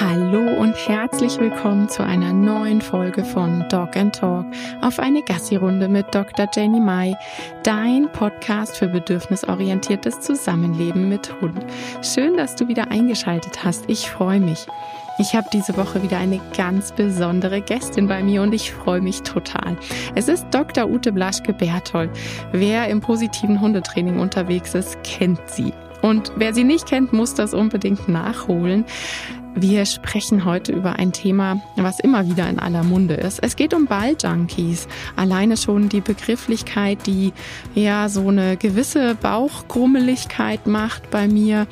Hallo und herzlich willkommen zu einer neuen Folge von Dog and Talk auf eine Gassi-Runde mit Dr. Jenny Mai, dein Podcast für bedürfnisorientiertes Zusammenleben mit Hund. Schön, dass du wieder eingeschaltet hast. Ich freue mich. Ich habe diese Woche wieder eine ganz besondere Gästin bei mir und ich freue mich total. Es ist Dr. Ute Blaschke-Berthold. Wer im positiven Hundetraining unterwegs ist, kennt sie. Und wer sie nicht kennt, muss das unbedingt nachholen. Wir sprechen heute über ein Thema, was immer wieder in aller Munde ist. Es geht um Balljunkies. Alleine schon die Begrifflichkeit, die ja so eine gewisse Bauchgrummeligkeit macht bei mir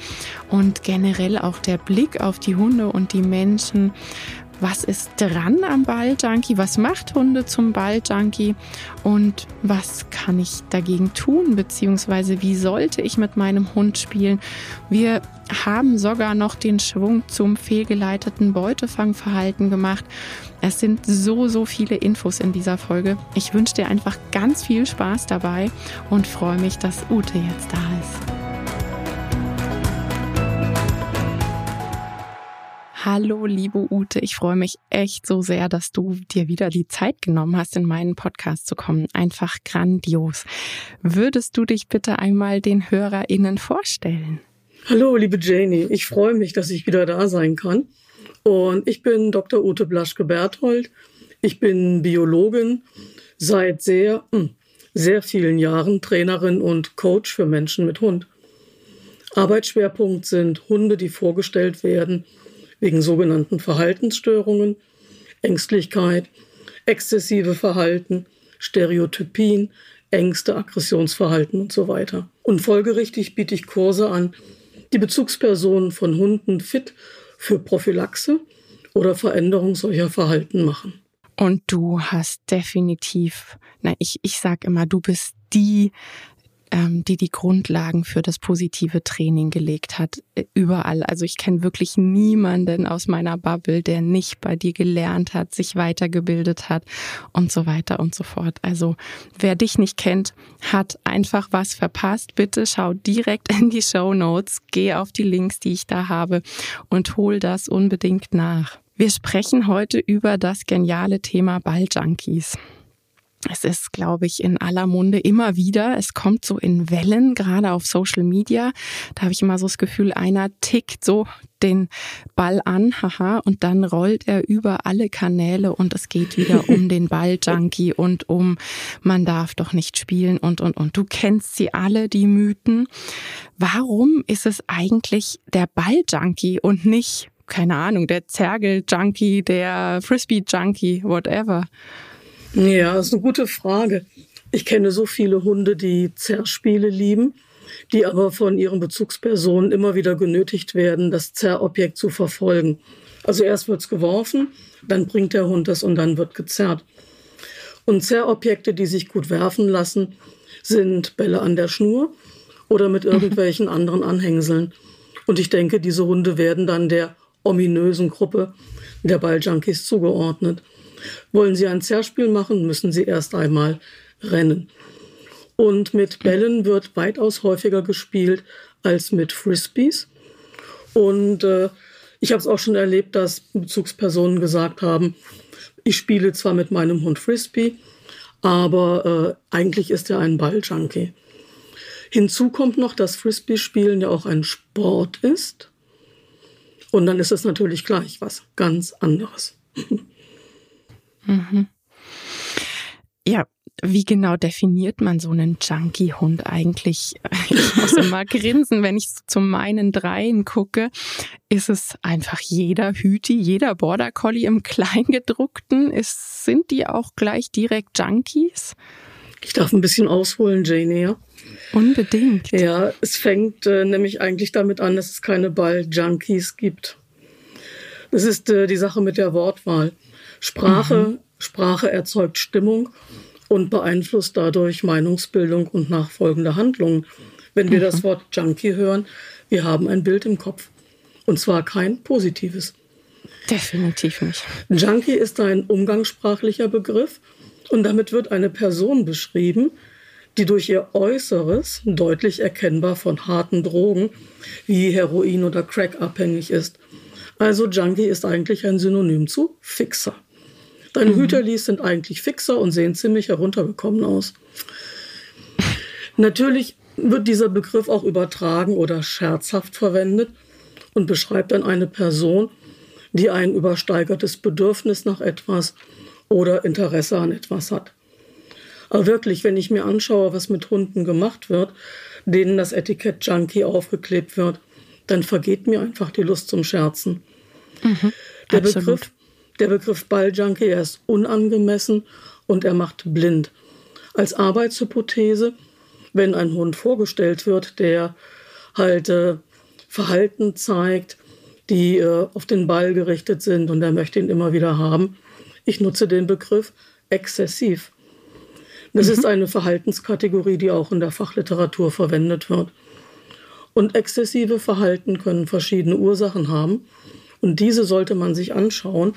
und generell auch der Blick auf die Hunde und die Menschen was ist dran am Balljunkie, was macht Hunde zum Balljunkie und was kann ich dagegen tun, beziehungsweise wie sollte ich mit meinem Hund spielen. Wir haben sogar noch den Schwung zum fehlgeleiteten Beutefangverhalten gemacht. Es sind so, so viele Infos in dieser Folge. Ich wünsche dir einfach ganz viel Spaß dabei und freue mich, dass Ute jetzt da ist. Hallo, liebe Ute. Ich freue mich echt so sehr, dass du dir wieder die Zeit genommen hast, in meinen Podcast zu kommen. Einfach grandios. Würdest du dich bitte einmal den HörerInnen vorstellen? Hallo, liebe Janie. Ich freue mich, dass ich wieder da sein kann. Und ich bin Dr. Ute Blaschke-Berthold. Ich bin Biologin, seit sehr, hm, sehr vielen Jahren Trainerin und Coach für Menschen mit Hund. Arbeitsschwerpunkt sind Hunde, die vorgestellt werden wegen sogenannten Verhaltensstörungen, Ängstlichkeit, exzessive Verhalten, Stereotypien, Ängste, Aggressionsverhalten und so weiter. Und folgerichtig biete ich Kurse an, die Bezugspersonen von Hunden fit für Prophylaxe oder Veränderung solcher Verhalten machen. Und du hast definitiv, na, ich, ich sag immer, du bist die die die Grundlagen für das positive Training gelegt hat, äh, überall. Also ich kenne wirklich niemanden aus meiner Bubble, der nicht bei dir gelernt hat, sich weitergebildet hat und so weiter und so fort. Also wer dich nicht kennt, hat einfach was verpasst. Bitte schau direkt in die Show Notes, geh auf die Links, die ich da habe und hol das unbedingt nach. Wir sprechen heute über das geniale Thema Balljunkies. Es ist, glaube ich, in aller Munde immer wieder. Es kommt so in Wellen, gerade auf Social Media. Da habe ich immer so das Gefühl, einer tickt so den Ball an, haha, und dann rollt er über alle Kanäle und es geht wieder um den Balljunkie und um man darf doch nicht spielen und und und. Du kennst sie alle, die Mythen. Warum ist es eigentlich der Balljunkie und nicht, keine Ahnung, der Zergel-Junkie, der Frisbee-Junkie, whatever? Ja, das ist eine gute Frage. Ich kenne so viele Hunde, die Zerrspiele lieben, die aber von ihren Bezugspersonen immer wieder genötigt werden, das Zerrobjekt zu verfolgen. Also erst wird's geworfen, dann bringt der Hund das und dann wird gezerrt. Und Zerrobjekte, die sich gut werfen lassen, sind Bälle an der Schnur oder mit mhm. irgendwelchen anderen Anhängseln. Und ich denke, diese Hunde werden dann der ominösen Gruppe der Balljunkies zugeordnet. Wollen Sie ein Zerspiel machen, müssen Sie erst einmal rennen. Und mit Bällen wird weitaus häufiger gespielt als mit Frisbees. Und äh, ich habe es auch schon erlebt, dass Bezugspersonen gesagt haben, ich spiele zwar mit meinem Hund Frisbee, aber äh, eigentlich ist er ein Balljunkie. Hinzu kommt noch, dass Frisbee-Spielen ja auch ein Sport ist. Und dann ist es natürlich gleich was ganz anderes. Mhm. Ja, wie genau definiert man so einen Junkie-Hund eigentlich? Ich muss immer grinsen, wenn ich zu meinen Dreien gucke. Ist es einfach jeder Hüti, jeder Border Collie im Kleingedruckten? Ist, sind die auch gleich direkt Junkies? Ich darf ein bisschen ausholen, Jane, ja? Unbedingt. Ja, es fängt äh, nämlich eigentlich damit an, dass es keine Ball-Junkies gibt. Das ist äh, die Sache mit der Wortwahl. Sprache mhm. Sprache erzeugt Stimmung und beeinflusst dadurch Meinungsbildung und nachfolgende Handlungen. Wenn wir mhm. das Wort Junkie hören, wir haben ein Bild im Kopf. Und zwar kein positives. Definitiv nicht. Junkie ist ein umgangssprachlicher Begriff und damit wird eine Person beschrieben, die durch ihr Äußeres deutlich erkennbar von harten Drogen wie Heroin oder Crack abhängig ist. Also Junkie ist eigentlich ein Synonym zu Fixer. Deine mhm. Hüterlis sind eigentlich Fixer und sehen ziemlich heruntergekommen aus. Natürlich wird dieser Begriff auch übertragen oder scherzhaft verwendet und beschreibt dann eine Person, die ein übersteigertes Bedürfnis nach etwas oder Interesse an etwas hat. Aber wirklich, wenn ich mir anschaue, was mit Hunden gemacht wird, denen das Etikett Junkie aufgeklebt wird, dann vergeht mir einfach die Lust zum Scherzen. Mhm, der, Begriff, der Begriff Balljunkie, er ist unangemessen und er macht blind. Als Arbeitshypothese, wenn ein Hund vorgestellt wird, der halt äh, Verhalten zeigt, die äh, auf den Ball gerichtet sind und er möchte ihn immer wieder haben. Ich nutze den Begriff exzessiv. Das mhm. ist eine Verhaltenskategorie, die auch in der Fachliteratur verwendet wird. Und exzessive Verhalten können verschiedene Ursachen haben. Und diese sollte man sich anschauen,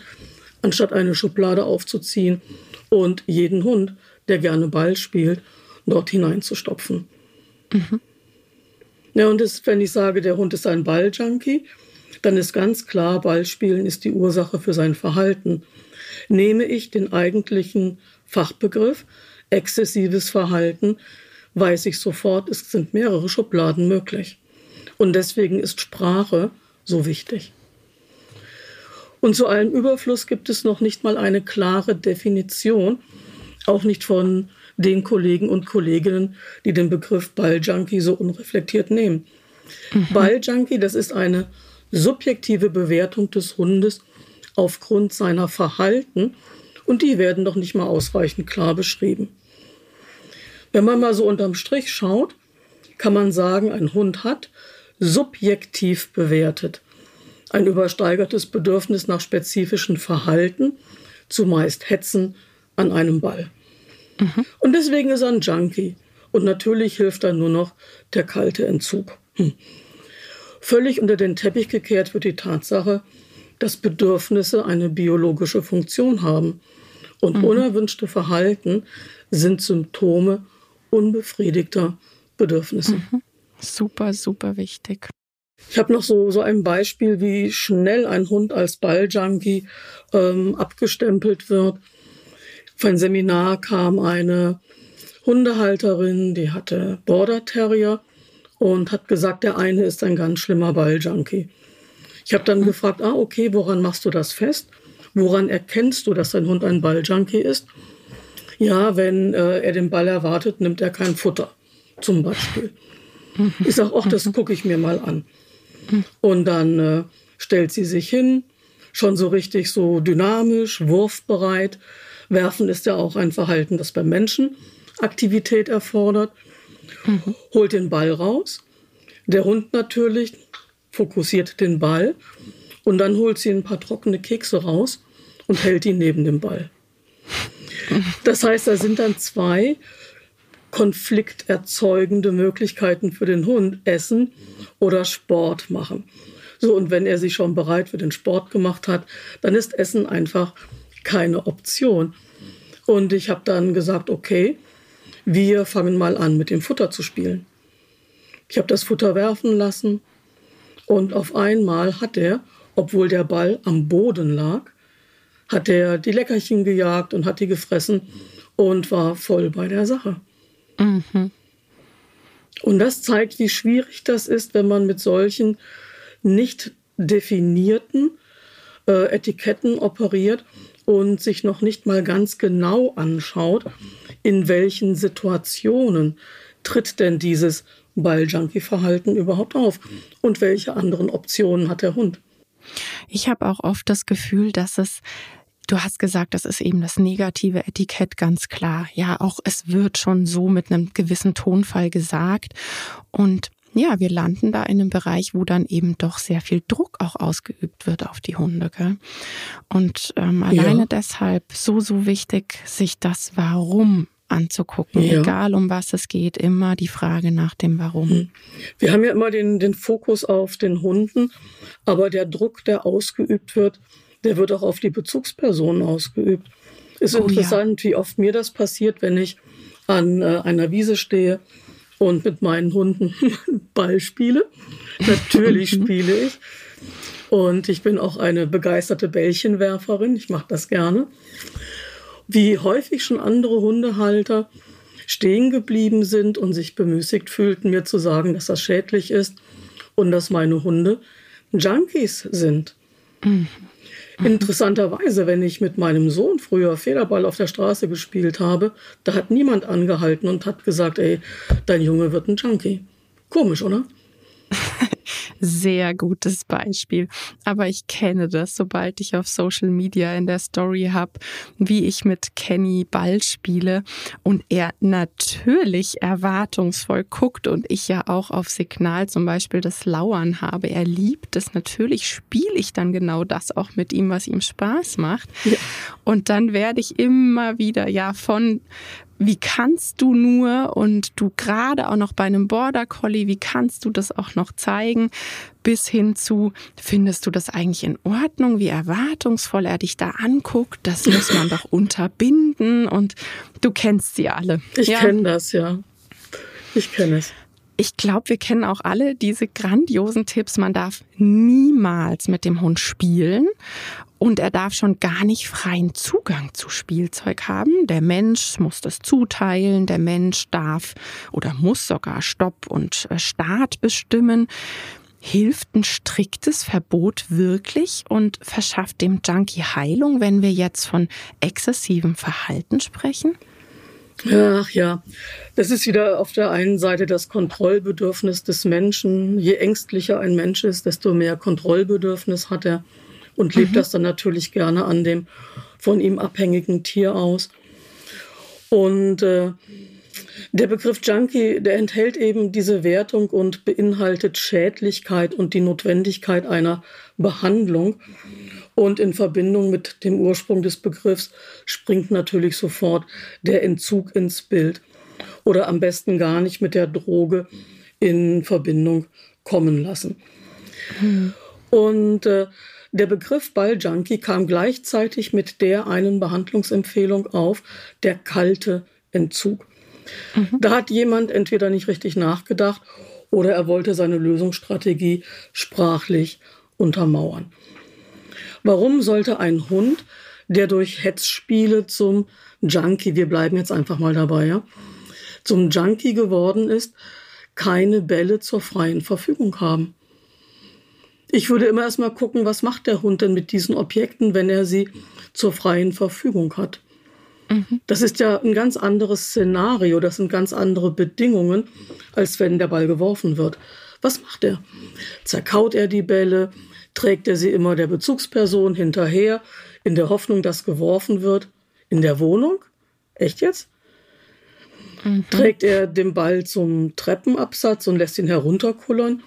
anstatt eine Schublade aufzuziehen und jeden Hund, der gerne Ball spielt, dort hineinzustopfen. Mhm. Ja, und das, wenn ich sage, der Hund ist ein Balljunkie, dann ist ganz klar, Ballspielen ist die Ursache für sein Verhalten. Nehme ich den eigentlichen Fachbegriff, exzessives Verhalten, weiß ich sofort, es sind mehrere Schubladen möglich. Und deswegen ist Sprache so wichtig. Und zu allem Überfluss gibt es noch nicht mal eine klare Definition, auch nicht von den Kollegen und Kolleginnen, die den Begriff Balljunkie so unreflektiert nehmen. Mhm. Balljunkie, das ist eine subjektive Bewertung des Hundes aufgrund seiner Verhalten und die werden doch nicht mal ausreichend klar beschrieben. Wenn man mal so unterm Strich schaut, kann man sagen, ein Hund hat subjektiv bewertet ein übersteigertes Bedürfnis nach spezifischen Verhalten, zumeist Hetzen an einem Ball. Mhm. Und deswegen ist er ein Junkie. Und natürlich hilft dann nur noch der kalte Entzug. Hm. Völlig unter den Teppich gekehrt wird die Tatsache, dass Bedürfnisse eine biologische Funktion haben. Und mhm. unerwünschte Verhalten sind Symptome unbefriedigter Bedürfnisse. Mhm. Super, super wichtig. Ich habe noch so, so ein Beispiel, wie schnell ein Hund als Balljunkie ähm, abgestempelt wird. Auf ein Seminar kam eine Hundehalterin, die hatte Border Terrier und hat gesagt, der eine ist ein ganz schlimmer Balljunkie. Ich habe dann mhm. gefragt, ah, okay, woran machst du das fest? Woran erkennst du, dass dein Hund ein Balljunkie ist? Ja, wenn äh, er den Ball erwartet, nimmt er kein Futter, zum Beispiel. Mhm. Ich sage, ach, das mhm. gucke ich mir mal an. Und dann äh, stellt sie sich hin, schon so richtig so dynamisch, wurfbereit. Werfen ist ja auch ein Verhalten, das beim Menschen Aktivität erfordert. Mhm. Holt den Ball raus. Der Hund natürlich fokussiert den Ball und dann holt sie ein paar trockene Kekse raus und hält ihn neben dem Ball. Das heißt, da sind dann zwei konflikterzeugende Möglichkeiten für den Hund, Essen oder Sport machen. So, und wenn er sich schon bereit für den Sport gemacht hat, dann ist Essen einfach keine Option. Und ich habe dann gesagt, okay, wir fangen mal an, mit dem Futter zu spielen. Ich habe das Futter werfen lassen und auf einmal hat er, obwohl der Ball am Boden lag, hat er die Leckerchen gejagt und hat die gefressen und war voll bei der Sache. Mhm. Und das zeigt, wie schwierig das ist, wenn man mit solchen nicht definierten äh, Etiketten operiert und sich noch nicht mal ganz genau anschaut, in welchen Situationen tritt denn dieses Balljunkie-Verhalten überhaupt auf und welche anderen Optionen hat der Hund. Ich habe auch oft das Gefühl, dass es Du hast gesagt, das ist eben das negative Etikett ganz klar. Ja, auch es wird schon so mit einem gewissen Tonfall gesagt. Und ja, wir landen da in einem Bereich, wo dann eben doch sehr viel Druck auch ausgeübt wird auf die Hunde. Gell? Und ähm, alleine ja. deshalb so, so wichtig, sich das Warum anzugucken, ja. egal um was es geht, immer die Frage nach dem Warum. Hm. Wir haben ja immer den, den Fokus auf den Hunden, aber der Druck, der ausgeübt wird, der wird auch auf die Bezugspersonen ausgeübt. Ist oh, interessant, ja. wie oft mir das passiert, wenn ich an äh, einer Wiese stehe und mit meinen Hunden Ball spiele. Natürlich mhm. spiele ich. Und ich bin auch eine begeisterte Bällchenwerferin. Ich mache das gerne. Wie häufig schon andere Hundehalter stehen geblieben sind und sich bemüßigt fühlten, mir zu sagen, dass das schädlich ist und dass meine Hunde Junkies sind. Mhm. Interessanterweise, wenn ich mit meinem Sohn früher Federball auf der Straße gespielt habe, da hat niemand angehalten und hat gesagt, ey, dein Junge wird ein Junkie. Komisch, oder? Sehr gutes Beispiel. Aber ich kenne das, sobald ich auf Social Media in der Story habe, wie ich mit Kenny Ball spiele und er natürlich erwartungsvoll guckt und ich ja auch auf Signal zum Beispiel das Lauern habe. Er liebt es. Natürlich spiele ich dann genau das auch mit ihm, was ihm Spaß macht. Ja. Und dann werde ich immer wieder ja von wie kannst du nur und du gerade auch noch bei einem Border Collie, wie kannst du das auch noch zeigen, bis hin zu, findest du das eigentlich in Ordnung, wie erwartungsvoll er dich da anguckt, das muss man doch unterbinden und du kennst sie alle. Ich ja. kenne das, ja. Ich kenne es. Ich glaube, wir kennen auch alle diese grandiosen Tipps. Man darf niemals mit dem Hund spielen und er darf schon gar nicht freien Zugang zu Spielzeug haben. Der Mensch muss das zuteilen, der Mensch darf oder muss sogar Stopp und äh, Start bestimmen. Hilft ein striktes Verbot wirklich und verschafft dem Junkie Heilung, wenn wir jetzt von exzessivem Verhalten sprechen? Ach ja, das ist wieder auf der einen Seite das Kontrollbedürfnis des Menschen. Je ängstlicher ein Mensch ist, desto mehr Kontrollbedürfnis hat er und lebt mhm. das dann natürlich gerne an dem von ihm abhängigen Tier aus. Und äh, der Begriff Junkie, der enthält eben diese Wertung und beinhaltet Schädlichkeit und die Notwendigkeit einer Behandlung. Und in Verbindung mit dem Ursprung des Begriffs springt natürlich sofort der Entzug ins Bild. Oder am besten gar nicht mit der Droge in Verbindung kommen lassen. Mhm. Und äh, der Begriff Balljunkie kam gleichzeitig mit der einen Behandlungsempfehlung auf, der kalte Entzug. Mhm. Da hat jemand entweder nicht richtig nachgedacht oder er wollte seine Lösungsstrategie sprachlich untermauern. Warum sollte ein Hund, der durch Hetzspiele zum Junkie, wir bleiben jetzt einfach mal dabei, ja, zum Junkie geworden ist, keine Bälle zur freien Verfügung haben? Ich würde immer erstmal gucken, was macht der Hund denn mit diesen Objekten, wenn er sie zur freien Verfügung hat. Mhm. Das ist ja ein ganz anderes Szenario, das sind ganz andere Bedingungen, als wenn der Ball geworfen wird. Was macht er? Zerkaut er die Bälle? Trägt er sie immer der Bezugsperson hinterher, in der Hoffnung, dass geworfen wird? In der Wohnung? Echt jetzt? Mhm. Trägt er den Ball zum Treppenabsatz und lässt ihn herunterkullern?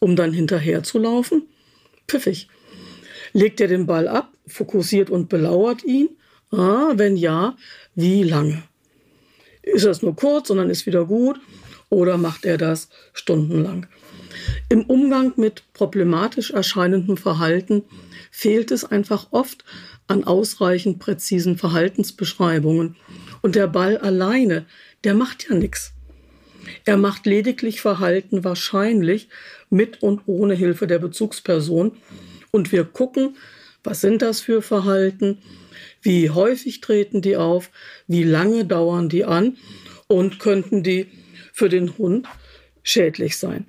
Um dann hinterher zu laufen? Pfiffig. Legt er den Ball ab, fokussiert und belauert ihn? Ah, wenn ja, wie lange? Ist das nur kurz und dann ist wieder gut? Oder macht er das stundenlang? Im Umgang mit problematisch erscheinendem Verhalten fehlt es einfach oft an ausreichend präzisen Verhaltensbeschreibungen. Und der Ball alleine, der macht ja nichts. Er macht lediglich Verhalten wahrscheinlich mit und ohne Hilfe der Bezugsperson. Und wir gucken, was sind das für Verhalten, wie häufig treten die auf, wie lange dauern die an und könnten die für den Hund schädlich sein.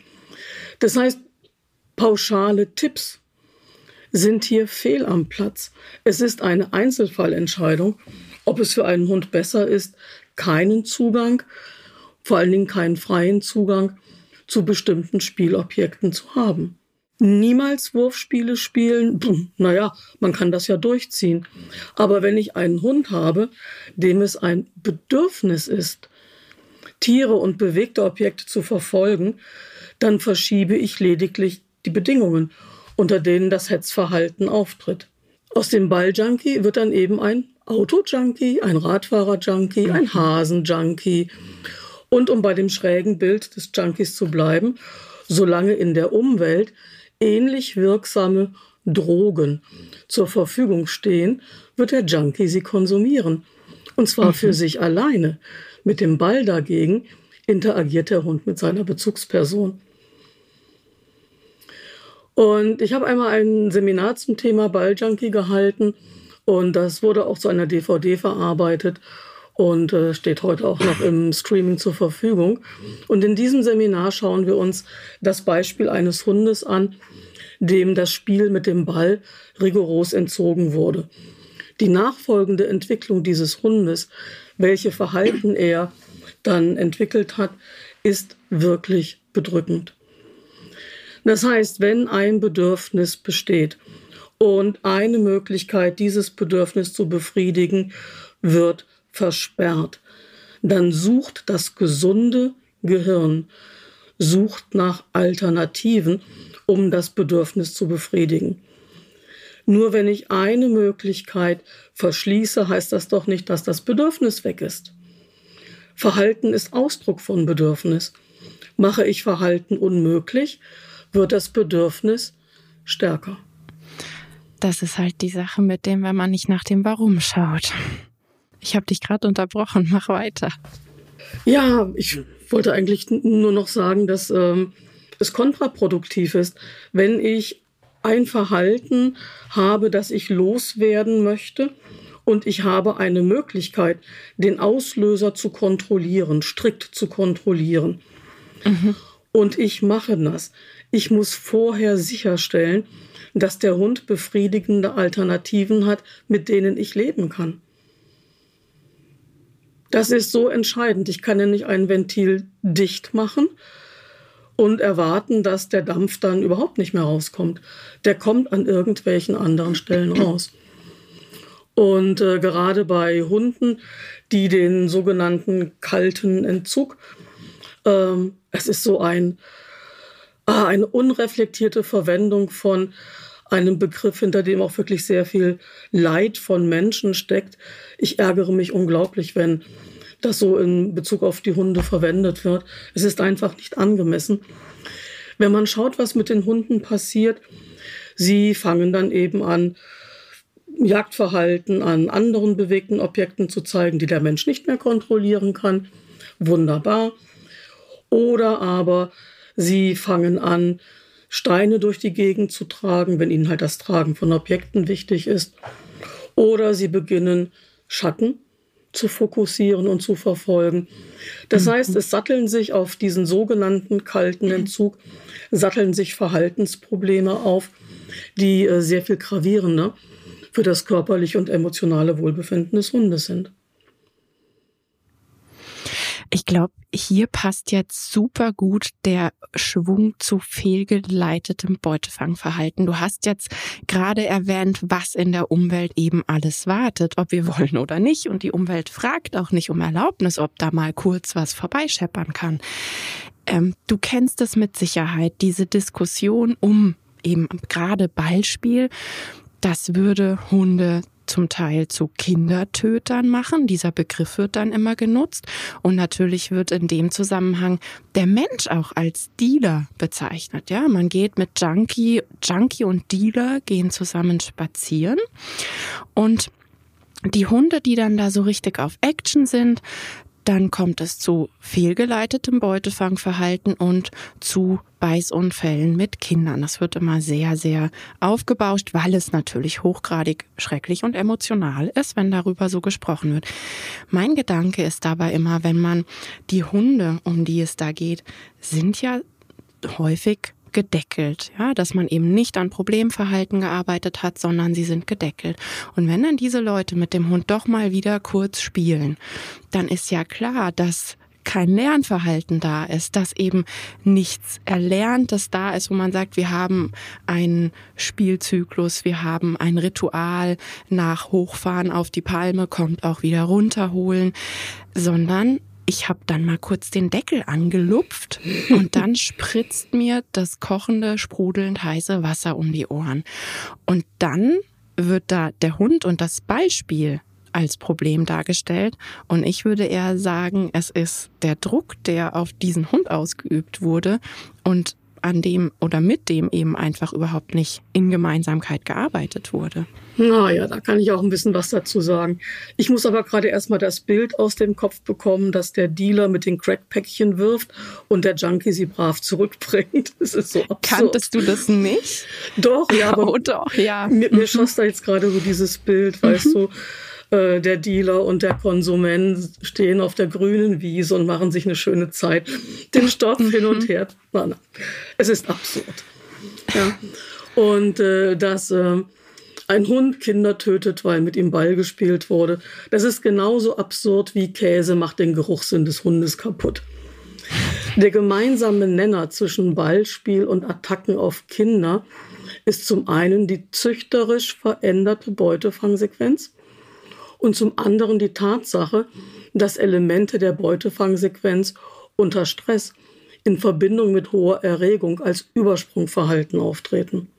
Das heißt, pauschale Tipps sind hier fehl am Platz. Es ist eine Einzelfallentscheidung, ob es für einen Hund besser ist, keinen Zugang vor allen Dingen keinen freien Zugang zu bestimmten Spielobjekten zu haben. Niemals Wurfspiele spielen, naja, man kann das ja durchziehen. Aber wenn ich einen Hund habe, dem es ein Bedürfnis ist, Tiere und bewegte Objekte zu verfolgen, dann verschiebe ich lediglich die Bedingungen, unter denen das Hetzverhalten auftritt. Aus dem Balljunkie wird dann eben ein Auto-Junkie, ein Radfahrer-Junkie, ein Hasen-Junkie und um bei dem schrägen Bild des Junkies zu bleiben, solange in der Umwelt ähnlich wirksame Drogen zur Verfügung stehen, wird der Junkie sie konsumieren. Und zwar mhm. für sich alleine. Mit dem Ball dagegen interagiert der Hund mit seiner Bezugsperson. Und ich habe einmal ein Seminar zum Thema Balljunkie gehalten und das wurde auch zu einer DVD verarbeitet und äh, steht heute auch noch im Streaming zur Verfügung. Und in diesem Seminar schauen wir uns das Beispiel eines Hundes an, dem das Spiel mit dem Ball rigoros entzogen wurde. Die nachfolgende Entwicklung dieses Hundes, welche Verhalten er dann entwickelt hat, ist wirklich bedrückend. Das heißt, wenn ein Bedürfnis besteht und eine Möglichkeit, dieses Bedürfnis zu befriedigen, wird versperrt, dann sucht das gesunde Gehirn, sucht nach Alternativen, um das Bedürfnis zu befriedigen. Nur wenn ich eine Möglichkeit verschließe, heißt das doch nicht, dass das Bedürfnis weg ist. Verhalten ist Ausdruck von Bedürfnis. Mache ich Verhalten unmöglich, wird das Bedürfnis stärker. Das ist halt die Sache mit dem, wenn man nicht nach dem Warum schaut. Ich habe dich gerade unterbrochen, mach weiter. Ja, ich wollte eigentlich nur noch sagen, dass ähm, es kontraproduktiv ist, wenn ich ein Verhalten habe, das ich loswerden möchte und ich habe eine Möglichkeit, den Auslöser zu kontrollieren, strikt zu kontrollieren. Mhm. Und ich mache das. Ich muss vorher sicherstellen, dass der Hund befriedigende Alternativen hat, mit denen ich leben kann. Das ist so entscheidend. Ich kann ja nicht ein Ventil dicht machen und erwarten, dass der Dampf dann überhaupt nicht mehr rauskommt. Der kommt an irgendwelchen anderen Stellen raus. Und äh, gerade bei Hunden, die den sogenannten kalten Entzug, ähm, es ist so ein, ah, eine unreflektierte Verwendung von einem Begriff, hinter dem auch wirklich sehr viel Leid von Menschen steckt. Ich ärgere mich unglaublich, wenn das so in Bezug auf die Hunde verwendet wird. Es ist einfach nicht angemessen. Wenn man schaut, was mit den Hunden passiert, sie fangen dann eben an, Jagdverhalten an anderen bewegten Objekten zu zeigen, die der Mensch nicht mehr kontrollieren kann. Wunderbar. Oder aber sie fangen an, Steine durch die Gegend zu tragen, wenn ihnen halt das Tragen von Objekten wichtig ist. Oder sie beginnen Schatten zu fokussieren und zu verfolgen. Das mhm. heißt, es satteln sich auf diesen sogenannten kalten Entzug, satteln sich Verhaltensprobleme auf, die äh, sehr viel gravierender für das körperliche und emotionale Wohlbefinden des Hundes sind. Ich glaube, hier passt jetzt super gut der Schwung zu fehlgeleitetem Beutefangverhalten. Du hast jetzt gerade erwähnt, was in der Umwelt eben alles wartet, ob wir wollen oder nicht. Und die Umwelt fragt auch nicht um Erlaubnis, ob da mal kurz was vorbeischeppern kann. Ähm, du kennst es mit Sicherheit, diese Diskussion um eben gerade Ballspiel. Das würde Hunde zum Teil zu Kindertötern machen. Dieser Begriff wird dann immer genutzt. Und natürlich wird in dem Zusammenhang der Mensch auch als Dealer bezeichnet. Ja, man geht mit Junkie, Junkie und Dealer gehen zusammen spazieren und die Hunde, die dann da so richtig auf Action sind, dann kommt es zu fehlgeleitetem Beutefangverhalten und zu Beißunfällen mit Kindern. Das wird immer sehr, sehr aufgebauscht, weil es natürlich hochgradig schrecklich und emotional ist, wenn darüber so gesprochen wird. Mein Gedanke ist dabei immer, wenn man die Hunde, um die es da geht, sind ja häufig gedeckelt, ja, dass man eben nicht an Problemverhalten gearbeitet hat, sondern sie sind gedeckelt. Und wenn dann diese Leute mit dem Hund doch mal wieder kurz spielen, dann ist ja klar, dass kein Lernverhalten da ist, dass eben nichts Erlerntes da ist, wo man sagt, wir haben einen Spielzyklus, wir haben ein Ritual nach Hochfahren auf die Palme, kommt auch wieder runterholen, sondern ich habe dann mal kurz den Deckel angelupft und dann spritzt mir das kochende, sprudelnd heiße Wasser um die Ohren. Und dann wird da der Hund und das Beispiel als Problem dargestellt. Und ich würde eher sagen, es ist der Druck, der auf diesen Hund ausgeübt wurde und an dem oder mit dem eben einfach überhaupt nicht in Gemeinsamkeit gearbeitet wurde. Naja, da kann ich auch ein bisschen was dazu sagen. Ich muss aber gerade erstmal das Bild aus dem Kopf bekommen, dass der Dealer mit den Crackpäckchen wirft und der Junkie sie brav zurückbringt. Das ist so absurd. Kanntest du das nicht? Doch, ja, aber oh, doch, ja. Mir, mir mhm. schoss da jetzt gerade so dieses Bild, weißt mhm. du, äh, der Dealer und der Konsument stehen auf der grünen Wiese und machen sich eine schöne Zeit. Den Stoff hin und mhm. her. Nein, nein. Es ist absurd. Ja. Und äh, dass äh, ein Hund Kinder tötet, weil mit ihm Ball gespielt wurde, das ist genauso absurd wie Käse macht den Geruchssinn des Hundes kaputt. Der gemeinsame Nenner zwischen Ballspiel und Attacken auf Kinder ist zum einen die züchterisch veränderte Beutefangsequenz und zum anderen die Tatsache, dass Elemente der Beutefangsequenz unter Stress in Verbindung mit hoher Erregung als Übersprungverhalten auftreten.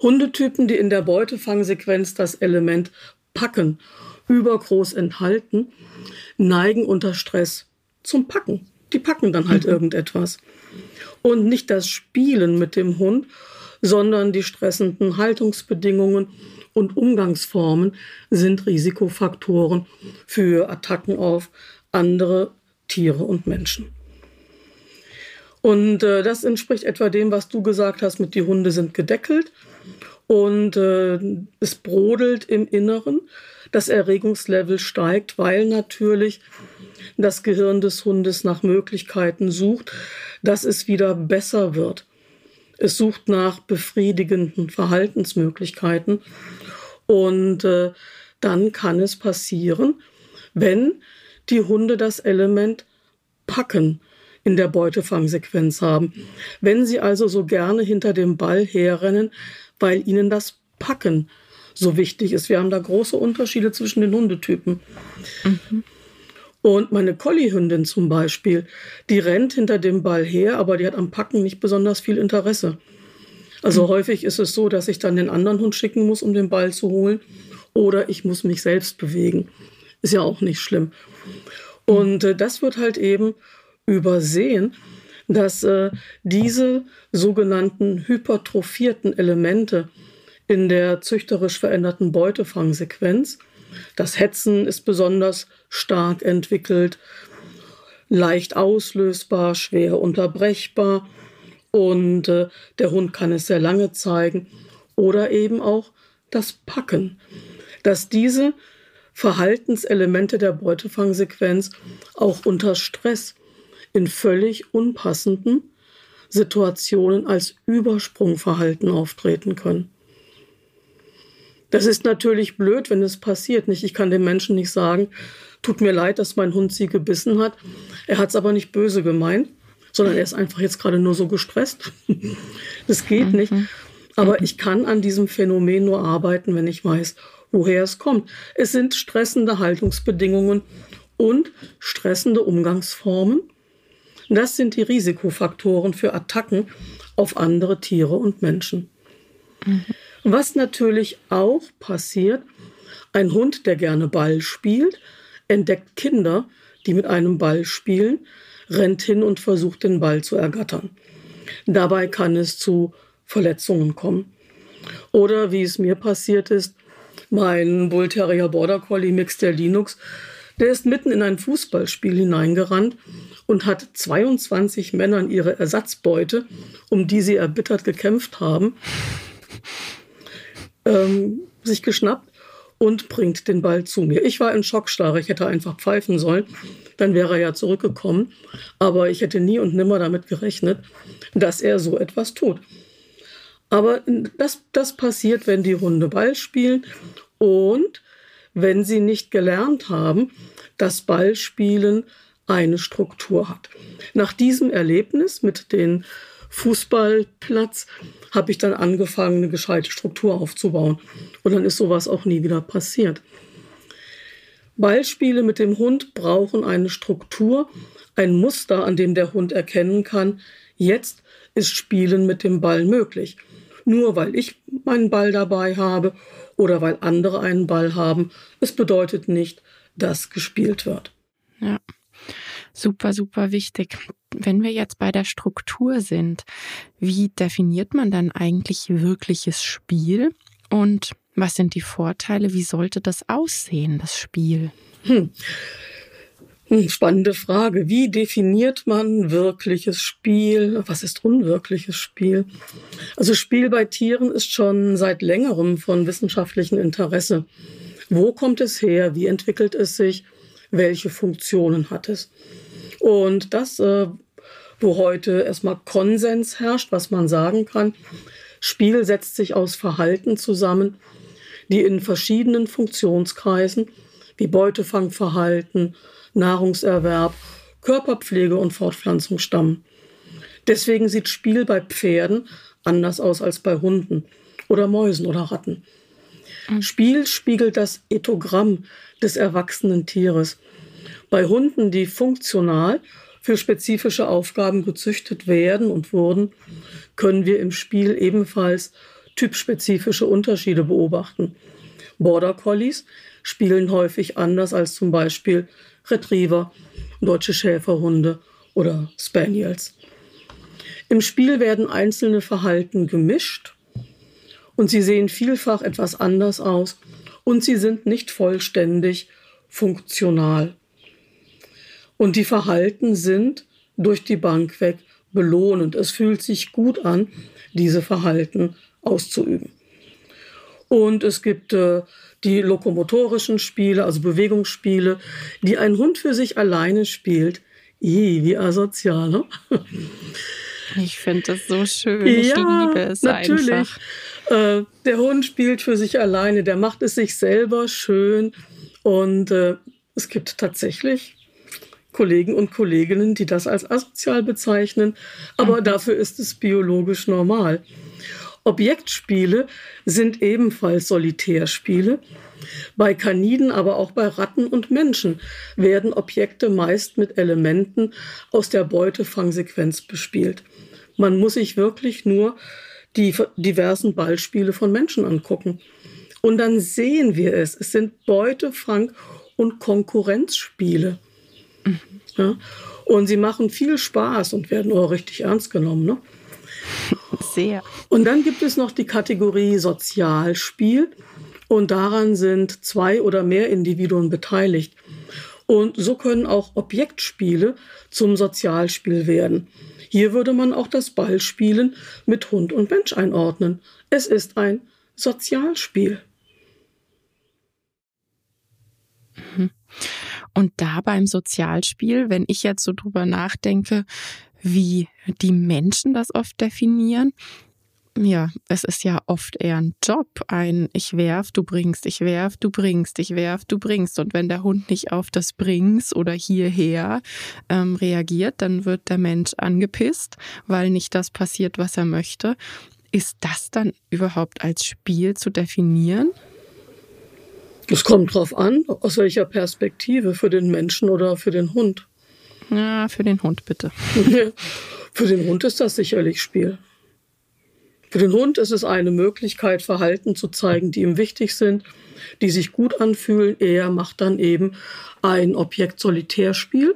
Hundetypen, die in der Beutefangsequenz das Element Packen übergroß enthalten, neigen unter Stress zum Packen. Die packen dann halt mhm. irgendetwas. Und nicht das Spielen mit dem Hund, sondern die stressenden Haltungsbedingungen und Umgangsformen sind Risikofaktoren für Attacken auf andere Tiere und Menschen. Und äh, das entspricht etwa dem, was du gesagt hast, mit die Hunde sind gedeckelt und äh, es brodelt im Inneren. Das Erregungslevel steigt, weil natürlich das Gehirn des Hundes nach Möglichkeiten sucht, dass es wieder besser wird. Es sucht nach befriedigenden Verhaltensmöglichkeiten. Und äh, dann kann es passieren, wenn die Hunde das Element packen in der Beutefangsequenz haben. Wenn sie also so gerne hinter dem Ball herrennen, weil ihnen das Packen so wichtig ist. Wir haben da große Unterschiede zwischen den Hundetypen. Mhm. Und meine Collie-Hündin zum Beispiel, die rennt hinter dem Ball her, aber die hat am Packen nicht besonders viel Interesse. Also mhm. häufig ist es so, dass ich dann den anderen Hund schicken muss, um den Ball zu holen. Oder ich muss mich selbst bewegen. Ist ja auch nicht schlimm. Und äh, das wird halt eben übersehen, dass äh, diese sogenannten hypertrophierten Elemente in der züchterisch veränderten Beutefangsequenz das Hetzen ist besonders stark entwickelt, leicht auslösbar, schwer unterbrechbar und äh, der Hund kann es sehr lange zeigen. Oder eben auch das Packen, dass diese Verhaltenselemente der Beutefangsequenz auch unter Stress in völlig unpassenden Situationen als Übersprungverhalten auftreten können. Das ist natürlich blöd, wenn es passiert. Nicht, ich kann dem Menschen nicht sagen, tut mir leid, dass mein Hund sie gebissen hat. Er hat es aber nicht böse gemeint, sondern er ist einfach jetzt gerade nur so gestresst. das geht mhm. nicht. Aber ich kann an diesem Phänomen nur arbeiten, wenn ich weiß, woher es kommt. Es sind stressende Haltungsbedingungen und stressende Umgangsformen. Das sind die Risikofaktoren für Attacken auf andere Tiere und Menschen. Mhm. Was natürlich auch passiert, ein Hund, der gerne Ball spielt, entdeckt Kinder, die mit einem Ball spielen, rennt hin und versucht den Ball zu ergattern. Dabei kann es zu Verletzungen kommen. Oder wie es mir passiert ist, mein Bull Terrier Border Collie Mix der Linux, der ist mitten in ein Fußballspiel hineingerannt und hat 22 Männern ihre Ersatzbeute, um die sie erbittert gekämpft haben, ähm, sich geschnappt und bringt den Ball zu mir. Ich war in Schockstarre, ich hätte einfach pfeifen sollen, dann wäre er ja zurückgekommen. Aber ich hätte nie und nimmer damit gerechnet, dass er so etwas tut. Aber das, das passiert, wenn die Hunde Ball spielen und wenn sie nicht gelernt haben, dass Ballspielen eine Struktur hat. Nach diesem Erlebnis mit den Fußballplatz habe ich dann angefangen, eine gescheite Struktur aufzubauen. Und dann ist sowas auch nie wieder passiert. Ballspiele mit dem Hund brauchen eine Struktur, ein Muster, an dem der Hund erkennen kann, jetzt ist Spielen mit dem Ball möglich. Nur weil ich meinen Ball dabei habe oder weil andere einen Ball haben, es bedeutet nicht, dass gespielt wird. Ja. Super, super wichtig. Wenn wir jetzt bei der Struktur sind, wie definiert man dann eigentlich wirkliches Spiel? Und was sind die Vorteile? Wie sollte das aussehen, das Spiel? Hm. Hm, spannende Frage. Wie definiert man wirkliches Spiel? Was ist unwirkliches Spiel? Also Spiel bei Tieren ist schon seit längerem von wissenschaftlichem Interesse. Wo kommt es her? Wie entwickelt es sich? Welche Funktionen hat es? Und das, äh, wo heute erstmal Konsens herrscht, was man sagen kann, Spiel setzt sich aus Verhalten zusammen, die in verschiedenen Funktionskreisen wie Beutefangverhalten, Nahrungserwerb, Körperpflege und Fortpflanzung stammen. Deswegen sieht Spiel bei Pferden anders aus als bei Hunden oder Mäusen oder Ratten. Mhm. Spiel spiegelt das Ethogramm des erwachsenen Tieres. Bei Hunden, die funktional für spezifische Aufgaben gezüchtet werden und wurden, können wir im Spiel ebenfalls typspezifische Unterschiede beobachten. Border Collies spielen häufig anders als zum Beispiel Retriever, deutsche Schäferhunde oder Spaniels. Im Spiel werden einzelne Verhalten gemischt und sie sehen vielfach etwas anders aus und sie sind nicht vollständig funktional. Und die Verhalten sind durch die Bank weg belohnend. Es fühlt sich gut an, diese Verhalten auszuüben. Und es gibt äh, die lokomotorischen Spiele, also Bewegungsspiele, die ein Hund für sich alleine spielt. Ih, wie asozial, ne? Ich finde das so schön. Ich ja, liebe es natürlich. einfach. Äh, der Hund spielt für sich alleine, der macht es sich selber schön. Und äh, es gibt tatsächlich Kollegen und Kolleginnen, die das als asozial bezeichnen, aber mhm. dafür ist es biologisch normal. Objektspiele sind ebenfalls Solitärspiele. Bei Kaniden, aber auch bei Ratten und Menschen werden Objekte meist mit Elementen aus der Beutefangsequenz bespielt. Man muss sich wirklich nur die diversen Ballspiele von Menschen angucken. Und dann sehen wir es. Es sind Beutefang- und Konkurrenzspiele. Ja? Und sie machen viel Spaß und werden auch richtig ernst genommen. Ne? Sehr. Und dann gibt es noch die Kategorie Sozialspiel. Und daran sind zwei oder mehr Individuen beteiligt. Und so können auch Objektspiele zum Sozialspiel werden. Hier würde man auch das Ballspielen mit Hund und Mensch einordnen. Es ist ein Sozialspiel. Mhm. Und da beim Sozialspiel, wenn ich jetzt so drüber nachdenke, wie die Menschen das oft definieren. Ja, es ist ja oft eher ein Job, ein ich werf, du bringst, ich werf, du bringst, ich werf, du bringst. Und wenn der Hund nicht auf das Brings oder hierher ähm, reagiert, dann wird der Mensch angepisst, weil nicht das passiert, was er möchte. Ist das dann überhaupt als Spiel zu definieren? Es kommt drauf an, aus welcher Perspektive, für den Menschen oder für den Hund. Ja, für den Hund bitte. für den Hund ist das sicherlich Spiel. Für den Hund ist es eine Möglichkeit, Verhalten zu zeigen, die ihm wichtig sind, die sich gut anfühlen. Er macht dann eben ein Objekt-Solitärspiel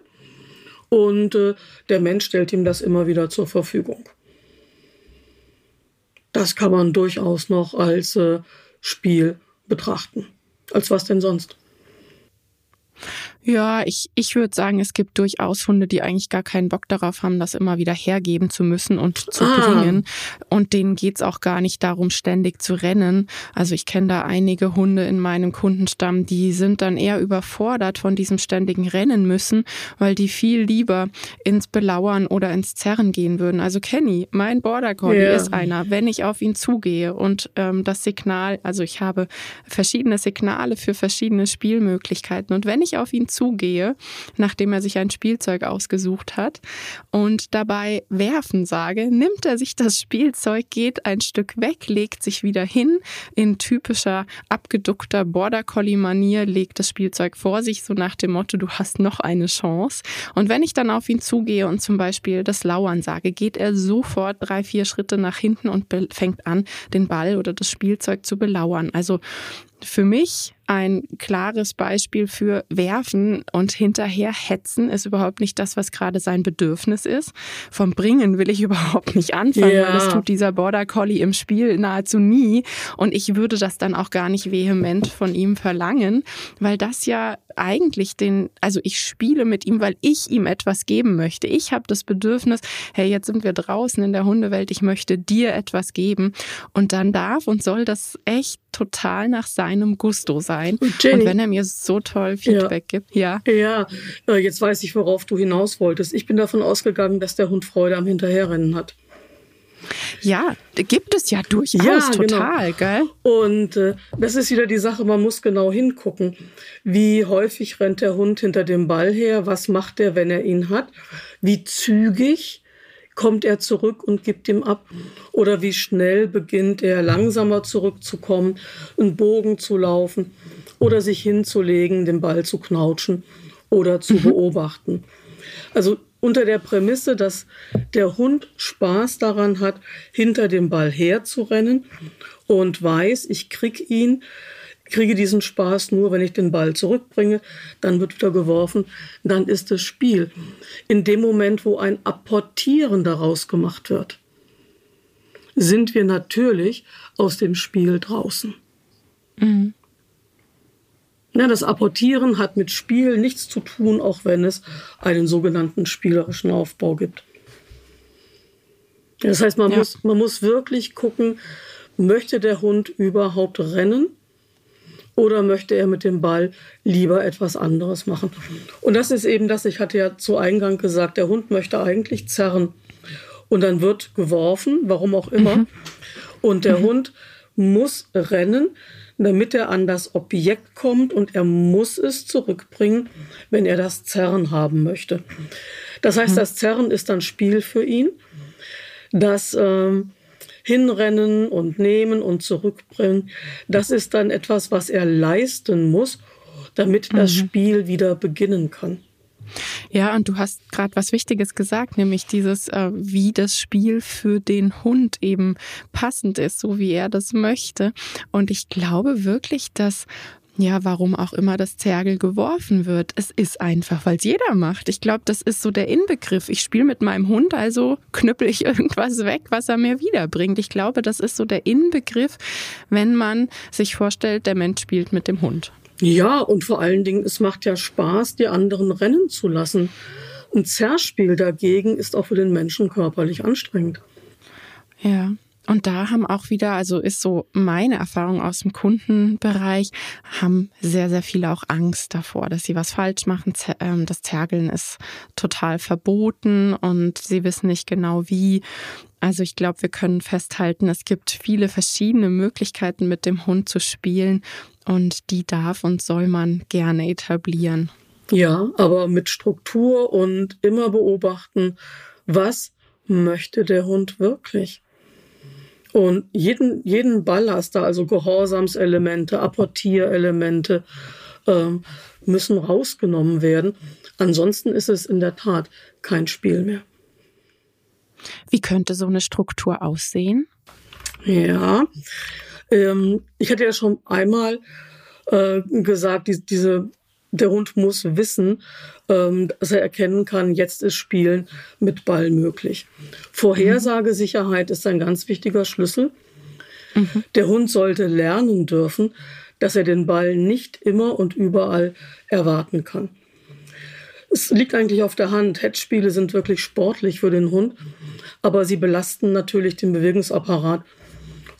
und äh, der Mensch stellt ihm das immer wieder zur Verfügung. Das kann man durchaus noch als äh, Spiel betrachten. Als was denn sonst? Ja, ich, ich würde sagen, es gibt durchaus Hunde, die eigentlich gar keinen Bock darauf haben, das immer wieder hergeben zu müssen und zu ah. bringen. Und denen geht's auch gar nicht darum, ständig zu rennen. Also ich kenne da einige Hunde in meinem Kundenstamm, die sind dann eher überfordert von diesem ständigen Rennen müssen, weil die viel lieber ins Belauern oder ins Zerren gehen würden. Also Kenny, mein Border Collie yeah. ist einer, wenn ich auf ihn zugehe und ähm, das Signal, also ich habe verschiedene Signale für verschiedene Spielmöglichkeiten. Und wenn ich auf ihn zugehe, nachdem er sich ein Spielzeug ausgesucht hat und dabei werfen sage, nimmt er sich das Spielzeug, geht ein Stück weg, legt sich wieder hin in typischer abgeduckter Border Collie Manier, legt das Spielzeug vor sich, so nach dem Motto, du hast noch eine Chance. Und wenn ich dann auf ihn zugehe und zum Beispiel das Lauern sage, geht er sofort drei, vier Schritte nach hinten und fängt an, den Ball oder das Spielzeug zu belauern. Also für mich ein klares Beispiel für werfen und hinterher hetzen ist überhaupt nicht das, was gerade sein Bedürfnis ist. Vom Bringen will ich überhaupt nicht anfangen, ja. weil das tut dieser Border Collie im Spiel nahezu nie. Und ich würde das dann auch gar nicht vehement von ihm verlangen, weil das ja eigentlich den, also ich spiele mit ihm, weil ich ihm etwas geben möchte. Ich habe das Bedürfnis, hey, jetzt sind wir draußen in der Hundewelt, ich möchte dir etwas geben. Und dann darf und soll das echt total nach seinem Gusto sein. Und, Jenny, und wenn er mir so toll Feedback ja, gibt, ja. Ja, äh, jetzt weiß ich, worauf du hinaus wolltest. Ich bin davon ausgegangen, dass der Hund Freude am Hinterherrennen hat. Ja, gibt es ja durchaus ja, genau. total, genau. gell? Und äh, das ist wieder die Sache, man muss genau hingucken. Wie häufig rennt der Hund hinter dem Ball her? Was macht er, wenn er ihn hat? Wie zügig kommt er zurück und gibt ihm ab? Oder wie schnell beginnt er langsamer zurückzukommen, einen Bogen zu laufen oder sich hinzulegen, den Ball zu knautschen oder zu mhm. beobachten? Also unter der Prämisse, dass der Hund Spaß daran hat, hinter dem Ball herzurennen und weiß, ich kriege ihn, kriege diesen Spaß nur, wenn ich den Ball zurückbringe, dann wird wieder geworfen, dann ist es Spiel. In dem Moment, wo ein Apportieren daraus gemacht wird, sind wir natürlich aus dem Spiel draußen. Mhm. Ja, das Apportieren hat mit Spiel nichts zu tun, auch wenn es einen sogenannten spielerischen Aufbau gibt. Das heißt, man, ja. muss, man muss wirklich gucken, möchte der Hund überhaupt rennen oder möchte er mit dem Ball lieber etwas anderes machen? Und das ist eben das, ich hatte ja zu Eingang gesagt, der Hund möchte eigentlich zerren. Und dann wird geworfen, warum auch immer. Mhm. Und der mhm. Hund muss rennen, damit er an das Objekt kommt und er muss es zurückbringen, wenn er das Zerren haben möchte. Das heißt, mhm. das Zerren ist dann Spiel für ihn. Das ähm, Hinrennen und Nehmen und Zurückbringen, das ist dann etwas, was er leisten muss, damit das mhm. Spiel wieder beginnen kann. Ja, und du hast gerade was Wichtiges gesagt, nämlich dieses, äh, wie das Spiel für den Hund eben passend ist, so wie er das möchte. Und ich glaube wirklich, dass ja, warum auch immer das Zergel geworfen wird. Es ist einfach, weil es jeder macht. Ich glaube, das ist so der Inbegriff. Ich spiele mit meinem Hund, also knüppel ich irgendwas weg, was er mir wiederbringt. Ich glaube, das ist so der Inbegriff, wenn man sich vorstellt, der Mensch spielt mit dem Hund. Ja, und vor allen Dingen, es macht ja Spaß, die anderen rennen zu lassen. Ein Zerspiel dagegen ist auch für den Menschen körperlich anstrengend. Ja. Und da haben auch wieder, also ist so meine Erfahrung aus dem Kundenbereich, haben sehr, sehr viele auch Angst davor, dass sie was falsch machen. Ähm, das Zergeln ist total verboten und sie wissen nicht genau wie. Also ich glaube, wir können festhalten, es gibt viele verschiedene Möglichkeiten mit dem Hund zu spielen und die darf und soll man gerne etablieren. Ja, aber mit Struktur und immer beobachten, was möchte der Hund wirklich? Und jeden, jeden Ballast, also Gehorsamselemente, Apportierelemente, ähm, müssen rausgenommen werden. Ansonsten ist es in der Tat kein Spiel mehr. Wie könnte so eine Struktur aussehen? Ja, ähm, ich hatte ja schon einmal äh, gesagt, die, diese, der Hund muss wissen, ähm, dass er erkennen kann, jetzt ist Spielen mit Ball möglich. Vorhersagesicherheit ist ein ganz wichtiger Schlüssel. Mhm. Der Hund sollte lernen dürfen, dass er den Ball nicht immer und überall erwarten kann. Es liegt eigentlich auf der Hand. Headspiele sind wirklich sportlich für den Hund, aber sie belasten natürlich den Bewegungsapparat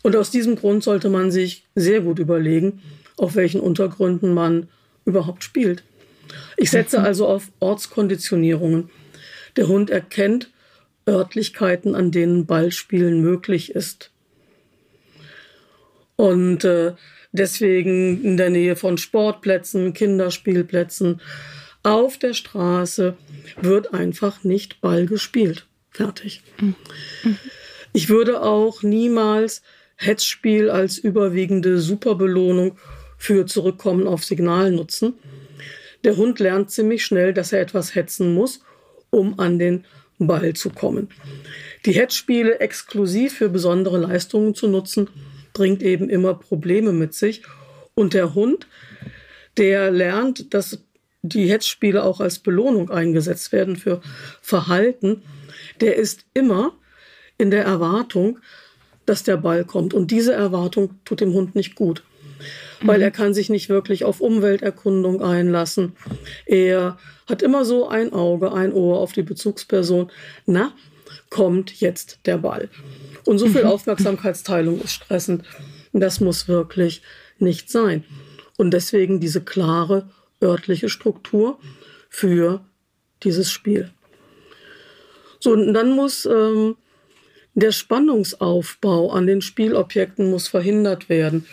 und aus diesem Grund sollte man sich sehr gut überlegen, auf welchen Untergründen man überhaupt spielt. Ich setze mhm. also auf Ortskonditionierungen. Der Hund erkennt Örtlichkeiten, an denen Ballspielen möglich ist. Und äh, deswegen in der Nähe von Sportplätzen, Kinderspielplätzen, auf der Straße wird einfach nicht Ball gespielt. Fertig. Mhm. Ich würde auch niemals Hetzspiel als überwiegende Superbelohnung für Zurückkommen auf Signal nutzen. Der Hund lernt ziemlich schnell, dass er etwas hetzen muss, um an den Ball zu kommen. Die Hetzspiele exklusiv für besondere Leistungen zu nutzen, bringt eben immer Probleme mit sich Und der Hund, der lernt, dass die Hetzspiele auch als Belohnung eingesetzt werden für Verhalten, der ist immer in der Erwartung, dass der Ball kommt. Und diese Erwartung tut dem Hund nicht gut, weil er kann sich nicht wirklich auf Umwelterkundung einlassen. Er hat immer so ein Auge, ein Ohr auf die Bezugsperson. Na, kommt jetzt der Ball. Und so viel mhm. Aufmerksamkeitsteilung ist stressend. Das muss wirklich nicht sein. Und deswegen diese klare örtliche Struktur für dieses Spiel. So, und dann muss ähm, der Spannungsaufbau an den Spielobjekten muss verhindert werden.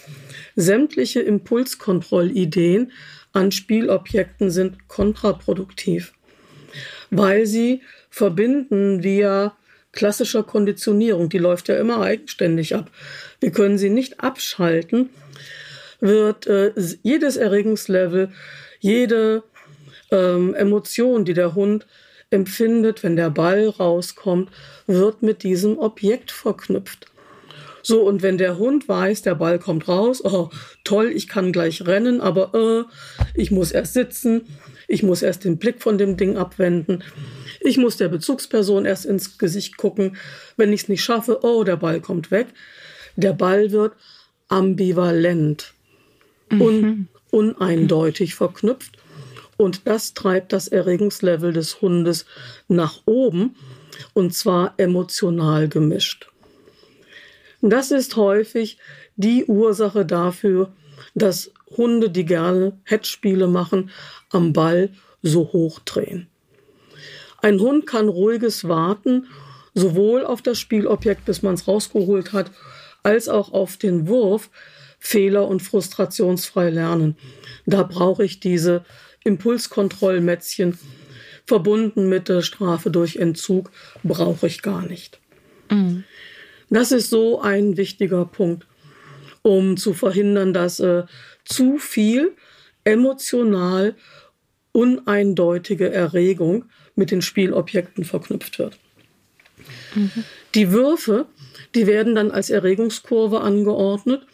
Sämtliche Impulskontrollideen an Spielobjekten sind kontraproduktiv, weil sie verbinden via klassischer Konditionierung, die läuft ja immer eigenständig ab. Wir können sie nicht abschalten, wird äh, jedes Erregungslevel, jede ähm, Emotion, die der Hund empfindet, wenn der Ball rauskommt, wird mit diesem Objekt verknüpft. So, und wenn der Hund weiß, der Ball kommt raus, oh, toll, ich kann gleich rennen, aber äh, ich muss erst sitzen, ich muss erst den Blick von dem Ding abwenden, ich muss der Bezugsperson erst ins Gesicht gucken, wenn ich es nicht schaffe, oh, der Ball kommt weg. Der Ball wird ambivalent, mhm. un uneindeutig verknüpft und das treibt das Erregungslevel des Hundes nach oben und zwar emotional gemischt. Das ist häufig die Ursache dafür, dass Hunde, die gerne Headspiele machen, am Ball so hoch drehen. Ein Hund kann ruhiges Warten sowohl auf das Spielobjekt, bis man es rausgeholt hat, als auch auf den Wurf fehler- und frustrationsfrei lernen. Da brauche ich diese Impulskontrollmätzchen verbunden mit der Strafe durch Entzug, brauche ich gar nicht. Mhm. Das ist so ein wichtiger Punkt, um zu verhindern, dass äh, zu viel emotional uneindeutige Erregung mit den Spielobjekten verknüpft wird. Mhm. Die Würfe, die werden dann als Erregungskurve angeordnet,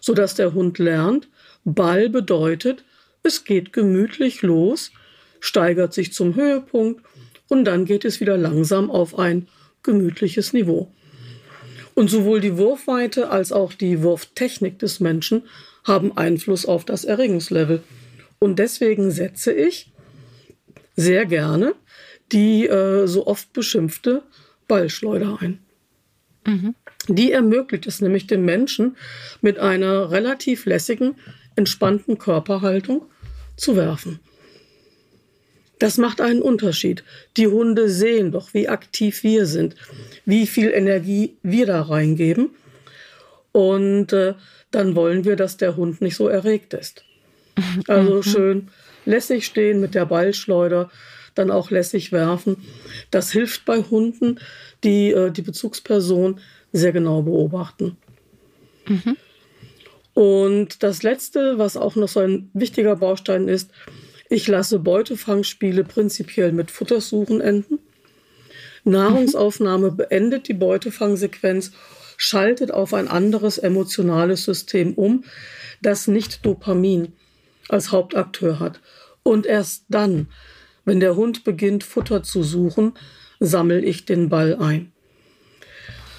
sodass der Hund lernt, Ball bedeutet, es geht gemütlich los, steigert sich zum Höhepunkt und dann geht es wieder langsam auf ein gemütliches Niveau. Und sowohl die Wurfweite als auch die Wurftechnik des Menschen haben Einfluss auf das Erregungslevel. Und deswegen setze ich sehr gerne die äh, so oft beschimpfte Ballschleuder ein. Mhm. Die ermöglicht es nämlich dem Menschen mit einer relativ lässigen, entspannten Körperhaltung zu werfen. Das macht einen Unterschied. Die Hunde sehen doch, wie aktiv wir sind, wie viel Energie wir da reingeben. Und äh, dann wollen wir, dass der Hund nicht so erregt ist. Also mhm. schön lässig stehen mit der Ballschleuder, dann auch lässig werfen. Das hilft bei Hunden, die äh, die Bezugsperson sehr genau beobachten. Mhm. Und das Letzte, was auch noch so ein wichtiger Baustein ist, ich lasse Beutefangspiele prinzipiell mit Futtersuchen enden. Nahrungsaufnahme beendet die Beutefangsequenz, schaltet auf ein anderes emotionales System um, das nicht Dopamin als Hauptakteur hat. Und erst dann, wenn der Hund beginnt, Futter zu suchen, sammle ich den Ball ein.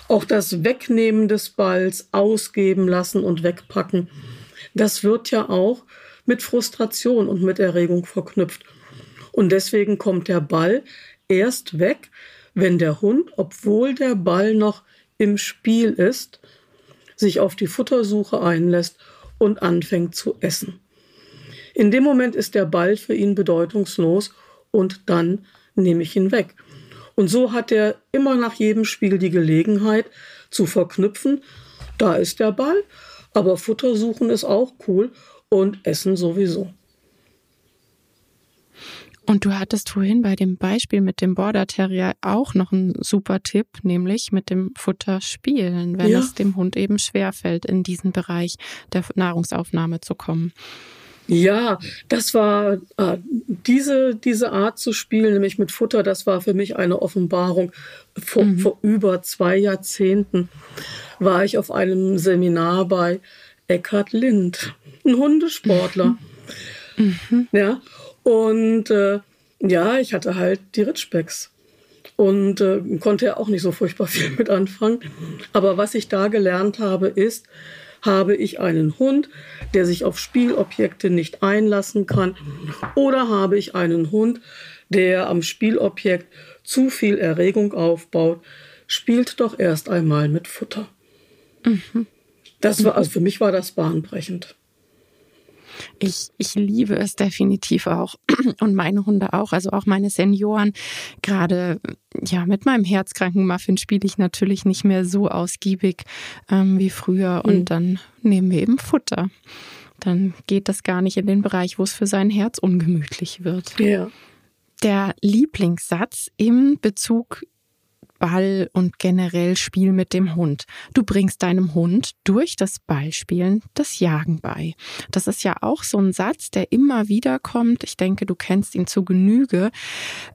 Auch das Wegnehmen des Balls, ausgeben lassen und wegpacken, das wird ja auch mit Frustration und mit Erregung verknüpft. Und deswegen kommt der Ball erst weg, wenn der Hund, obwohl der Ball noch im Spiel ist, sich auf die Futtersuche einlässt und anfängt zu essen. In dem Moment ist der Ball für ihn bedeutungslos und dann nehme ich ihn weg. Und so hat er immer nach jedem Spiel die Gelegenheit zu verknüpfen, da ist der Ball, aber Futtersuchen ist auch cool und Essen sowieso. Und du hattest vorhin bei dem Beispiel mit dem Border Terrier auch noch einen super Tipp, nämlich mit dem Futter spielen, wenn ja. es dem Hund eben schwerfällt, in diesen Bereich der Nahrungsaufnahme zu kommen. Ja, das war äh, diese, diese Art zu spielen, nämlich mit Futter, das war für mich eine Offenbarung. Vor, mhm. vor über zwei Jahrzehnten war ich auf einem Seminar bei Eckhard Lind, ein Hundesportler. Mhm. Ja, und äh, ja, ich hatte halt die Ritschbecks und äh, konnte ja auch nicht so furchtbar viel mit anfangen. Aber was ich da gelernt habe, ist, habe ich einen Hund, der sich auf Spielobjekte nicht einlassen kann, oder habe ich einen Hund, der am Spielobjekt zu viel Erregung aufbaut, spielt doch erst einmal mit Futter. Mhm. Das war, also für mich war das bahnbrechend. Ich, ich liebe es definitiv auch. Und meine Hunde auch, also auch meine Senioren. Gerade ja, mit meinem herzkranken Muffin spiele ich natürlich nicht mehr so ausgiebig ähm, wie früher. Und mhm. dann nehmen wir eben Futter. Dann geht das gar nicht in den Bereich, wo es für sein Herz ungemütlich wird. Ja. Der Lieblingssatz im Bezug Ball und generell Spiel mit dem Hund. Du bringst deinem Hund durch das Ballspielen das Jagen bei. Das ist ja auch so ein Satz, der immer wieder kommt. Ich denke, du kennst ihn zu Genüge.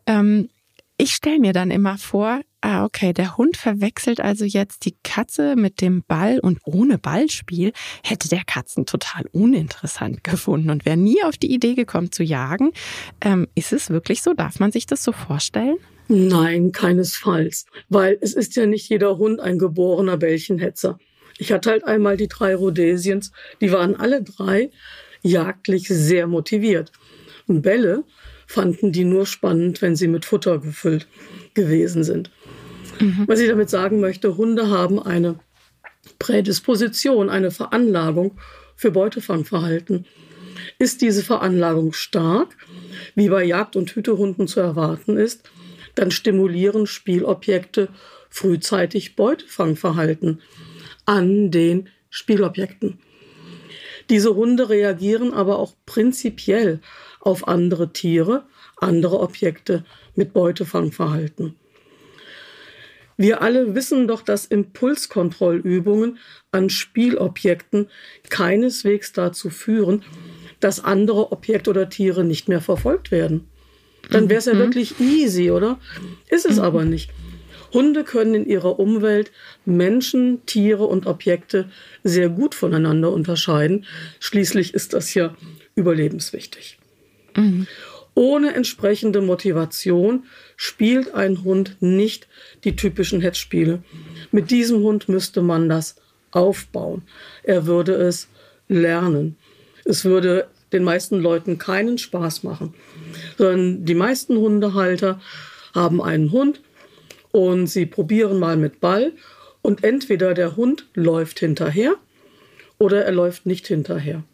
Ähm, ich stelle mir dann immer vor, ah, okay, der Hund verwechselt also jetzt die Katze mit dem Ball und ohne Ballspiel hätte der Katzen total uninteressant gefunden und wäre nie auf die Idee gekommen zu jagen. Ähm, ist es wirklich so? Darf man sich das so vorstellen? Nein, keinesfalls. Weil es ist ja nicht jeder Hund ein geborener Bällchenhetzer. Ich hatte halt einmal die drei Rhodesiens, die waren alle drei jagdlich sehr motiviert. Und Bälle fanden die nur spannend, wenn sie mit Futter gefüllt gewesen sind. Mhm. Was ich damit sagen möchte, Hunde haben eine Prädisposition, eine Veranlagung für Beutefangverhalten. Ist diese Veranlagung stark, wie bei Jagd- und Hütehunden zu erwarten ist, dann stimulieren Spielobjekte frühzeitig Beutefangverhalten an den Spielobjekten. Diese Hunde reagieren aber auch prinzipiell auf andere Tiere, andere Objekte mit Beutefangverhalten. Wir alle wissen doch, dass Impulskontrollübungen an Spielobjekten keineswegs dazu führen, dass andere Objekte oder Tiere nicht mehr verfolgt werden. Dann wäre es ja mhm. wirklich easy, oder? Ist es mhm. aber nicht. Hunde können in ihrer Umwelt Menschen, Tiere und Objekte sehr gut voneinander unterscheiden. Schließlich ist das ja überlebenswichtig. Mhm. Ohne entsprechende Motivation spielt ein Hund nicht die typischen Hetzspiele. Mit diesem Hund müsste man das aufbauen. Er würde es lernen. Es würde den meisten Leuten keinen Spaß machen. Sondern die meisten Hundehalter haben einen Hund und sie probieren mal mit Ball und entweder der Hund läuft hinterher oder er läuft nicht hinterher.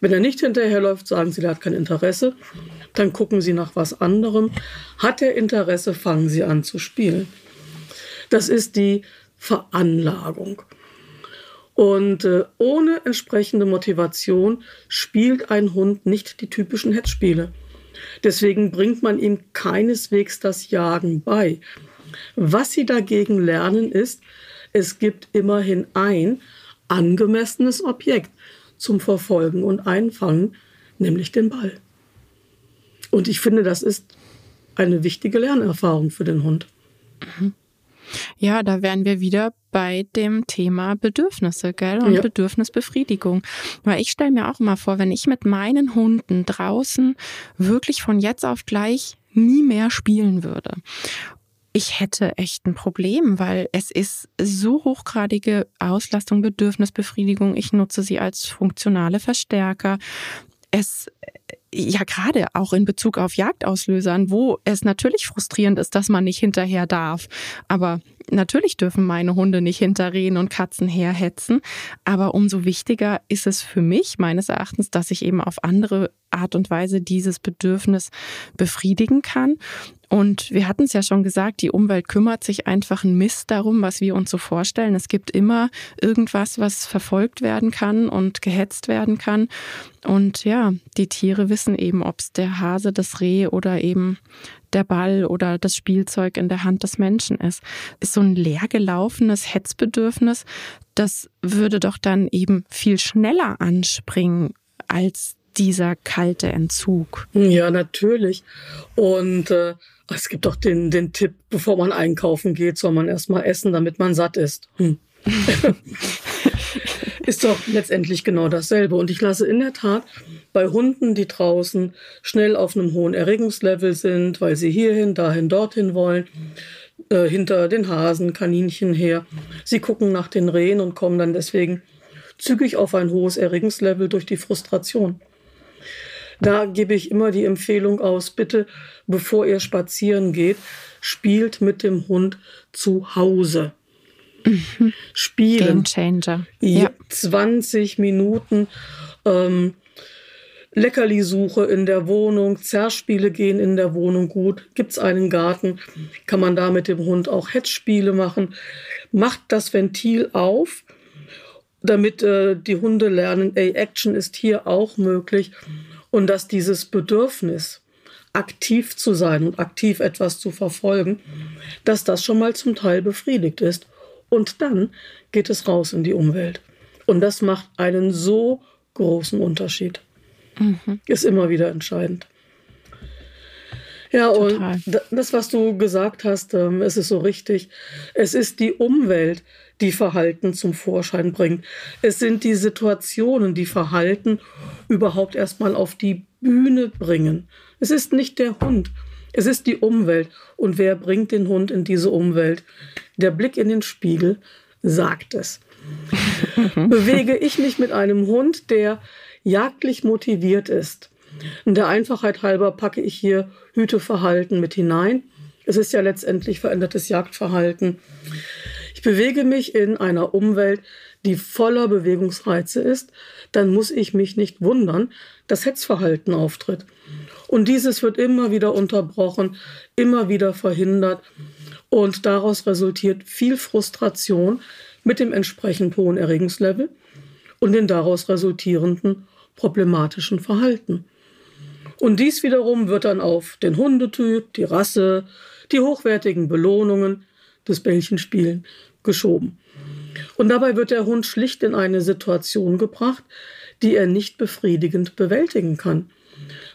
Wenn er nicht hinterherläuft, sagen sie, er hat kein Interesse. Dann gucken sie nach was anderem. Hat er Interesse, fangen sie an zu spielen. Das ist die Veranlagung. Und äh, ohne entsprechende Motivation spielt ein Hund nicht die typischen Hetzspiele. Deswegen bringt man ihm keineswegs das Jagen bei. Was sie dagegen lernen ist, es gibt immerhin ein angemessenes Objekt zum Verfolgen und Einfangen, nämlich den Ball. Und ich finde, das ist eine wichtige Lernerfahrung für den Hund. Mhm. Ja, da wären wir wieder bei dem Thema Bedürfnisse, gell? Und ja. Bedürfnisbefriedigung. Weil ich stelle mir auch immer vor, wenn ich mit meinen Hunden draußen wirklich von jetzt auf gleich nie mehr spielen würde. Ich hätte echt ein Problem, weil es ist so hochgradige Auslastung, Bedürfnisbefriedigung. Ich nutze sie als funktionale Verstärker. Es ja gerade auch in Bezug auf Jagdauslösern, wo es natürlich frustrierend ist, dass man nicht hinterher darf. Aber natürlich dürfen meine Hunde nicht hinterrehen und Katzen herhetzen. Aber umso wichtiger ist es für mich, meines Erachtens, dass ich eben auf andere Art und Weise dieses Bedürfnis befriedigen kann. Und wir hatten es ja schon gesagt, die Umwelt kümmert sich einfach ein Mist darum, was wir uns so vorstellen. Es gibt immer irgendwas, was verfolgt werden kann und gehetzt werden kann. Und ja, die Tiere wissen eben, ob es der Hase, das Reh oder eben der Ball oder das Spielzeug in der Hand des Menschen ist. Ist so ein leergelaufenes Hetzbedürfnis, das würde doch dann eben viel schneller anspringen als dieser kalte Entzug. Ja, natürlich. Und äh, es gibt auch den, den Tipp, bevor man einkaufen geht, soll man erstmal essen, damit man satt ist. Hm. Ist doch letztendlich genau dasselbe. Und ich lasse in der Tat bei Hunden, die draußen schnell auf einem hohen Erregungslevel sind, weil sie hierhin, dahin, dorthin wollen, äh, hinter den Hasen, Kaninchen her. Sie gucken nach den Rehen und kommen dann deswegen zügig auf ein hohes Erregungslevel durch die Frustration. Da gebe ich immer die Empfehlung aus, bitte, bevor ihr spazieren geht, spielt mit dem Hund zu Hause. Mhm. Spielen. Game Changer. Ja. 20 Minuten. Ähm, Leckerlisuche in der Wohnung, Zerspiele gehen in der Wohnung gut. Gibt es einen Garten, kann man da mit dem Hund auch Hetzspiele machen. Macht das Ventil auf, damit äh, die Hunde lernen, ey, Action ist hier auch möglich und dass dieses Bedürfnis, aktiv zu sein und aktiv etwas zu verfolgen, dass das schon mal zum Teil befriedigt ist. Und dann geht es raus in die Umwelt. Und das macht einen so großen Unterschied. Mhm. Ist immer wieder entscheidend. Ja, Total. und das, was du gesagt hast, ähm, es ist so richtig. Es ist die Umwelt, die Verhalten zum Vorschein bringt. Es sind die Situationen, die Verhalten überhaupt erstmal auf die Bühne bringen. Es ist nicht der Hund, es ist die Umwelt. Und wer bringt den Hund in diese Umwelt? Der Blick in den Spiegel sagt es. Bewege ich mich mit einem Hund, der jagdlich motiviert ist. In der Einfachheit halber packe ich hier Hüteverhalten mit hinein. Es ist ja letztendlich verändertes Jagdverhalten. Ich bewege mich in einer Umwelt, die voller Bewegungsreize ist, dann muss ich mich nicht wundern, dass Hetzverhalten auftritt. Und dieses wird immer wieder unterbrochen, immer wieder verhindert. Und daraus resultiert viel Frustration mit dem entsprechend hohen Erregungslevel und den daraus resultierenden problematischen Verhalten. Und dies wiederum wird dann auf den Hundetyp, die Rasse, die hochwertigen Belohnungen des Bällchenspielen geschoben. Und dabei wird der Hund schlicht in eine Situation gebracht, die er nicht befriedigend bewältigen kann.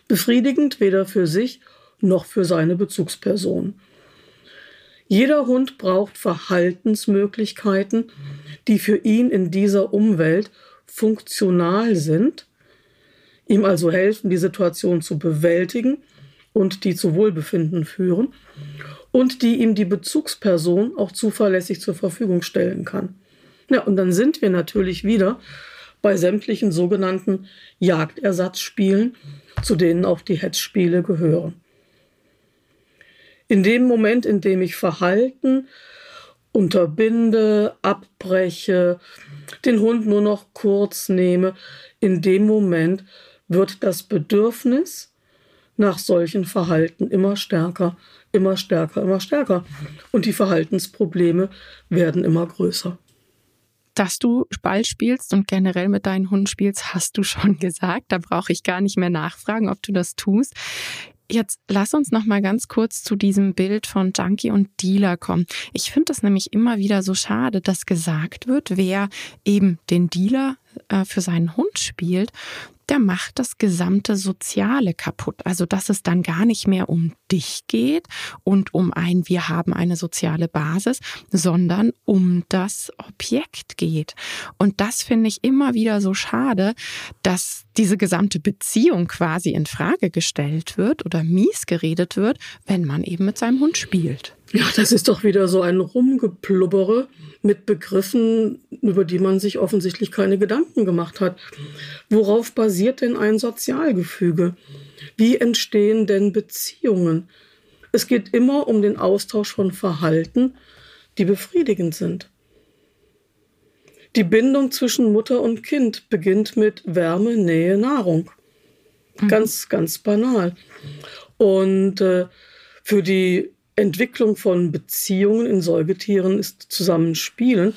Befriedigend weder für sich noch für seine Bezugsperson. Jeder Hund braucht Verhaltensmöglichkeiten, die für ihn in dieser Umwelt funktional sind ihm also helfen, die Situation zu bewältigen und die zu Wohlbefinden führen und die ihm die Bezugsperson auch zuverlässig zur Verfügung stellen kann. Ja, und dann sind wir natürlich wieder bei sämtlichen sogenannten Jagdersatzspielen, zu denen auch die Hetzspiele gehören. In dem Moment, in dem ich Verhalten unterbinde, abbreche, den Hund nur noch kurz nehme, in dem Moment wird das Bedürfnis nach solchen Verhalten immer stärker, immer stärker, immer stärker. Und die Verhaltensprobleme werden immer größer. Dass du Ball spielst und generell mit deinen Hunden spielst, hast du schon gesagt. Da brauche ich gar nicht mehr nachfragen, ob du das tust. Jetzt lass uns noch mal ganz kurz zu diesem Bild von Junkie und Dealer kommen. Ich finde es nämlich immer wieder so schade, dass gesagt wird, wer eben den Dealer äh, für seinen Hund spielt, der macht das gesamte Soziale kaputt. Also, dass es dann gar nicht mehr um dich geht und um ein, wir haben eine soziale Basis, sondern um das Objekt geht. Und das finde ich immer wieder so schade, dass diese gesamte Beziehung quasi in Frage gestellt wird oder mies geredet wird, wenn man eben mit seinem Hund spielt. Ja, das ist doch wieder so ein Rumgeplubbere mit Begriffen, über die man sich offensichtlich keine Gedanken gemacht hat. Worauf basiert denn ein Sozialgefüge? Wie entstehen denn Beziehungen? Es geht immer um den Austausch von Verhalten, die befriedigend sind. Die Bindung zwischen Mutter und Kind beginnt mit Wärme, Nähe, Nahrung. Mhm. Ganz, ganz banal. Und äh, für die Entwicklung von Beziehungen in Säugetieren ist Zusammenspielen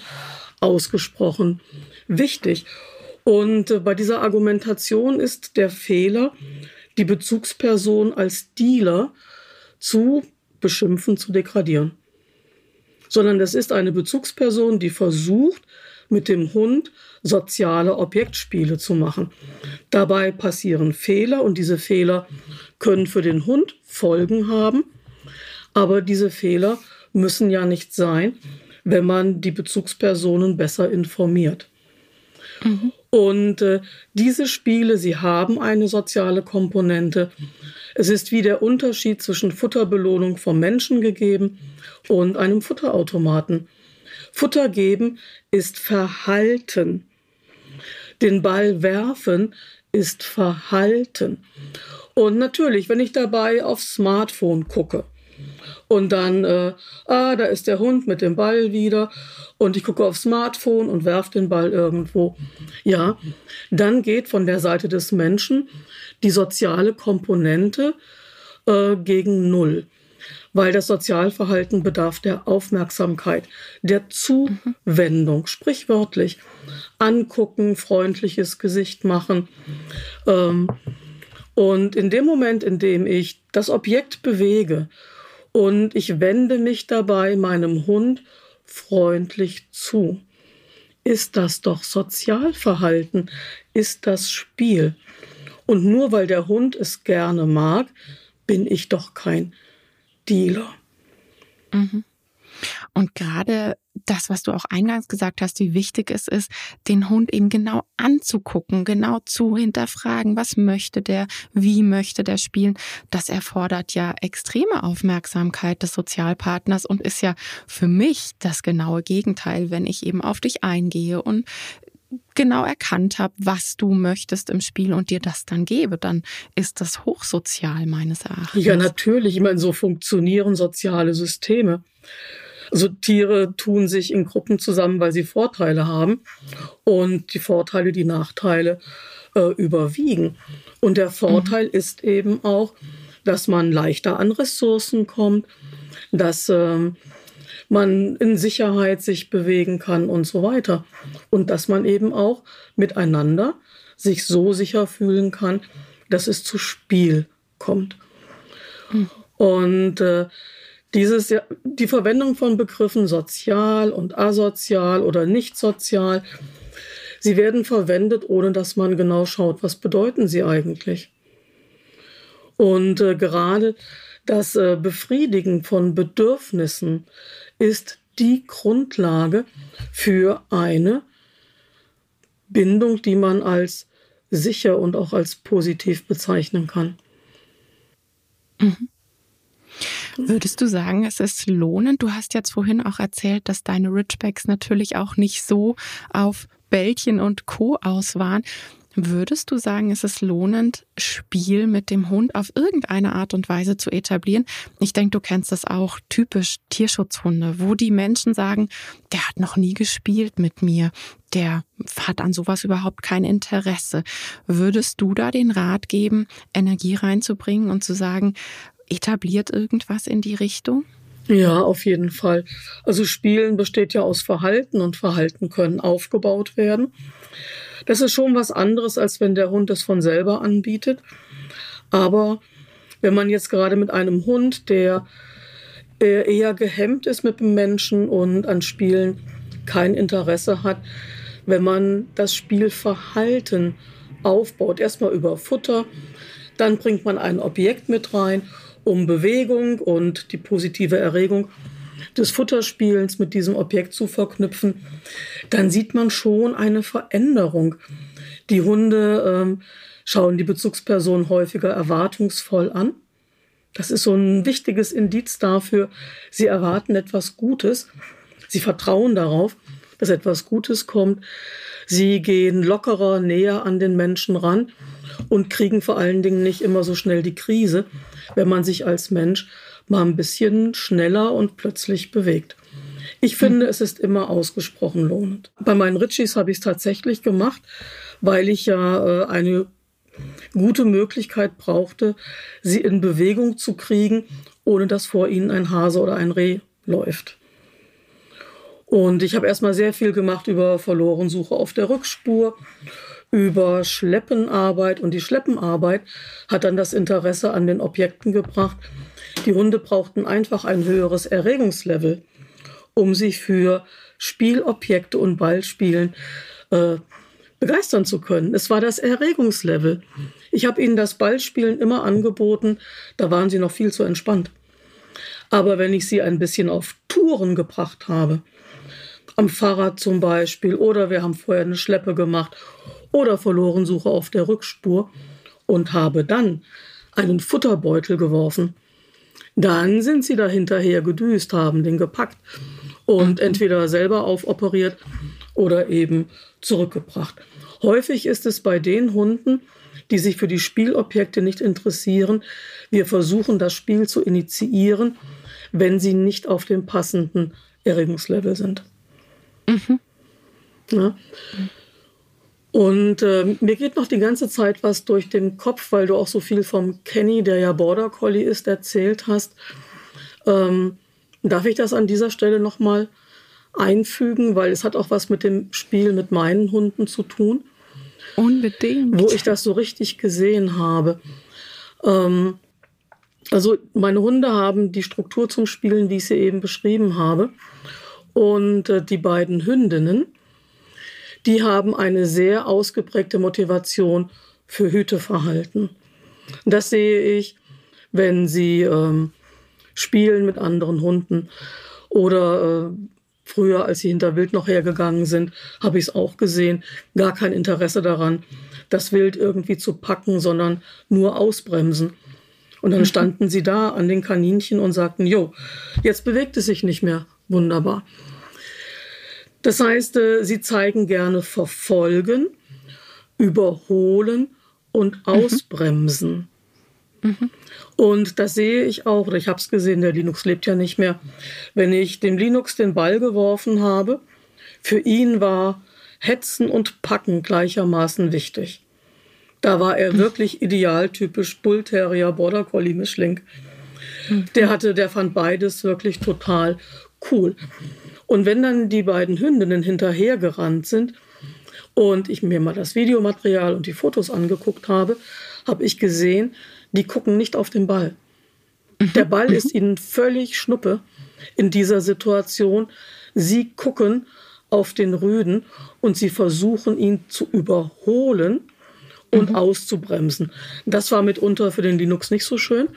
ausgesprochen wichtig. Und äh, bei dieser Argumentation ist der Fehler, die Bezugsperson als Dealer zu beschimpfen, zu degradieren. Sondern das ist eine Bezugsperson, die versucht, mit dem Hund soziale Objektspiele zu machen. Dabei passieren Fehler und diese Fehler können für den Hund Folgen haben aber diese Fehler müssen ja nicht sein, wenn man die Bezugspersonen besser informiert. Mhm. Und äh, diese Spiele, sie haben eine soziale Komponente. Es ist wie der Unterschied zwischen Futterbelohnung vom Menschen gegeben und einem Futterautomaten. Futter geben ist Verhalten. Den Ball werfen ist Verhalten. Und natürlich, wenn ich dabei aufs Smartphone gucke, und dann, äh, ah, da ist der Hund mit dem Ball wieder und ich gucke aufs Smartphone und werfe den Ball irgendwo. Ja, dann geht von der Seite des Menschen die soziale Komponente äh, gegen Null. Weil das Sozialverhalten bedarf der Aufmerksamkeit, der Zuwendung, sprichwörtlich. Angucken, freundliches Gesicht machen. Ähm, und in dem Moment, in dem ich das Objekt bewege und ich wende mich dabei meinem Hund freundlich zu. Ist das doch Sozialverhalten? Ist das Spiel? Und nur weil der Hund es gerne mag, bin ich doch kein Dealer. Mhm. Und gerade das, was du auch eingangs gesagt hast, wie wichtig es ist, den Hund eben genau anzugucken, genau zu hinterfragen, was möchte der, wie möchte der spielen, das erfordert ja extreme Aufmerksamkeit des Sozialpartners und ist ja für mich das genaue Gegenteil, wenn ich eben auf dich eingehe und genau erkannt habe, was du möchtest im Spiel und dir das dann gebe, dann ist das hochsozial meines Erachtens. Ja, natürlich. Ich meine, so funktionieren soziale Systeme. Also Tiere tun sich in Gruppen zusammen, weil sie Vorteile haben und die Vorteile, die Nachteile äh, überwiegen. Und der Vorteil mhm. ist eben auch, dass man leichter an Ressourcen kommt, dass ähm, man in Sicherheit sich bewegen kann und so weiter. Und dass man eben auch miteinander sich so sicher fühlen kann, dass es zu Spiel kommt. Mhm. Und äh, dieses, die Verwendung von Begriffen sozial und asozial oder nicht sozial, sie werden verwendet, ohne dass man genau schaut, was bedeuten sie eigentlich. Und äh, gerade das äh, Befriedigen von Bedürfnissen ist die Grundlage für eine Bindung, die man als sicher und auch als positiv bezeichnen kann. Mhm. Würdest du sagen, es ist lohnend? Du hast jetzt vorhin auch erzählt, dass deine Ridgebacks natürlich auch nicht so auf Bällchen und Co. aus waren. Würdest du sagen, es ist lohnend, Spiel mit dem Hund auf irgendeine Art und Weise zu etablieren? Ich denke, du kennst das auch typisch Tierschutzhunde, wo die Menschen sagen, der hat noch nie gespielt mit mir, der hat an sowas überhaupt kein Interesse. Würdest du da den Rat geben, Energie reinzubringen und zu sagen, etabliert irgendwas in die Richtung? Ja, auf jeden Fall. Also Spielen besteht ja aus Verhalten und Verhalten können aufgebaut werden. Das ist schon was anderes, als wenn der Hund es von selber anbietet. Aber wenn man jetzt gerade mit einem Hund, der eher gehemmt ist mit dem Menschen und an Spielen kein Interesse hat, wenn man das Spielverhalten aufbaut, erstmal über Futter, dann bringt man ein Objekt mit rein um Bewegung und die positive Erregung des Futterspielens mit diesem Objekt zu verknüpfen, dann sieht man schon eine Veränderung. Die Hunde ähm, schauen die Bezugsperson häufiger erwartungsvoll an. Das ist so ein wichtiges Indiz dafür, sie erwarten etwas Gutes. Sie vertrauen darauf, dass etwas Gutes kommt. Sie gehen lockerer, näher an den Menschen ran und kriegen vor allen Dingen nicht immer so schnell die Krise, wenn man sich als Mensch mal ein bisschen schneller und plötzlich bewegt. Ich finde, es ist immer ausgesprochen lohnend. Bei meinen Ritchies habe ich es tatsächlich gemacht, weil ich ja äh, eine gute Möglichkeit brauchte, sie in Bewegung zu kriegen, ohne dass vor ihnen ein Hase oder ein Reh läuft. Und ich habe erstmal sehr viel gemacht über Verlorensuche auf der Rückspur über Schleppenarbeit und die Schleppenarbeit hat dann das Interesse an den Objekten gebracht. Die Hunde brauchten einfach ein höheres Erregungslevel, um sich für Spielobjekte und Ballspielen äh, begeistern zu können. Es war das Erregungslevel. Ich habe ihnen das Ballspielen immer angeboten, da waren sie noch viel zu entspannt. Aber wenn ich sie ein bisschen auf Touren gebracht habe, am Fahrrad zum Beispiel oder wir haben vorher eine Schleppe gemacht oder Verlorensuche auf der Rückspur und habe dann einen Futterbeutel geworfen. Dann sind sie da hinterher gedüst, haben den gepackt und entweder selber aufoperiert oder eben zurückgebracht. Häufig ist es bei den Hunden, die sich für die Spielobjekte nicht interessieren, wir versuchen das Spiel zu initiieren, wenn sie nicht auf dem passenden Erregungslevel sind. Mhm. Ja. Und äh, mir geht noch die ganze Zeit was durch den Kopf, weil du auch so viel vom Kenny, der ja Border Collie ist, erzählt hast. Ähm, darf ich das an dieser Stelle nochmal einfügen, weil es hat auch was mit dem Spiel mit meinen Hunden zu tun. Unbedingt. Wo ich das so richtig gesehen habe. Ähm, also meine Hunde haben die Struktur zum Spielen, wie ich sie eben beschrieben habe. Und äh, die beiden Hündinnen, die haben eine sehr ausgeprägte Motivation für Hüteverhalten. Das sehe ich, wenn sie ähm, spielen mit anderen Hunden oder äh, früher, als sie hinter Wild noch hergegangen sind, habe ich es auch gesehen. Gar kein Interesse daran, das Wild irgendwie zu packen, sondern nur ausbremsen. Und dann mhm. standen sie da an den Kaninchen und sagten, jo, jetzt bewegt es sich nicht mehr. Wunderbar. Das heißt, äh, sie zeigen gerne verfolgen, überholen und mhm. ausbremsen. Mhm. Und das sehe ich auch, oder ich habe es gesehen, der Linux lebt ja nicht mehr. Wenn ich dem Linux den Ball geworfen habe, für ihn war Hetzen und Packen gleichermaßen wichtig. Da war er wirklich idealtypisch Bull Terrier, Border Collie Mischling. Der hatte, der fand beides wirklich total cool. Und wenn dann die beiden Hündinnen hinterhergerannt sind und ich mir mal das Videomaterial und die Fotos angeguckt habe, habe ich gesehen, die gucken nicht auf den Ball. Der Ball ist ihnen völlig schnuppe in dieser Situation. Sie gucken auf den Rüden und sie versuchen ihn zu überholen und mhm. auszubremsen. Das war mitunter für den Linux nicht so schön,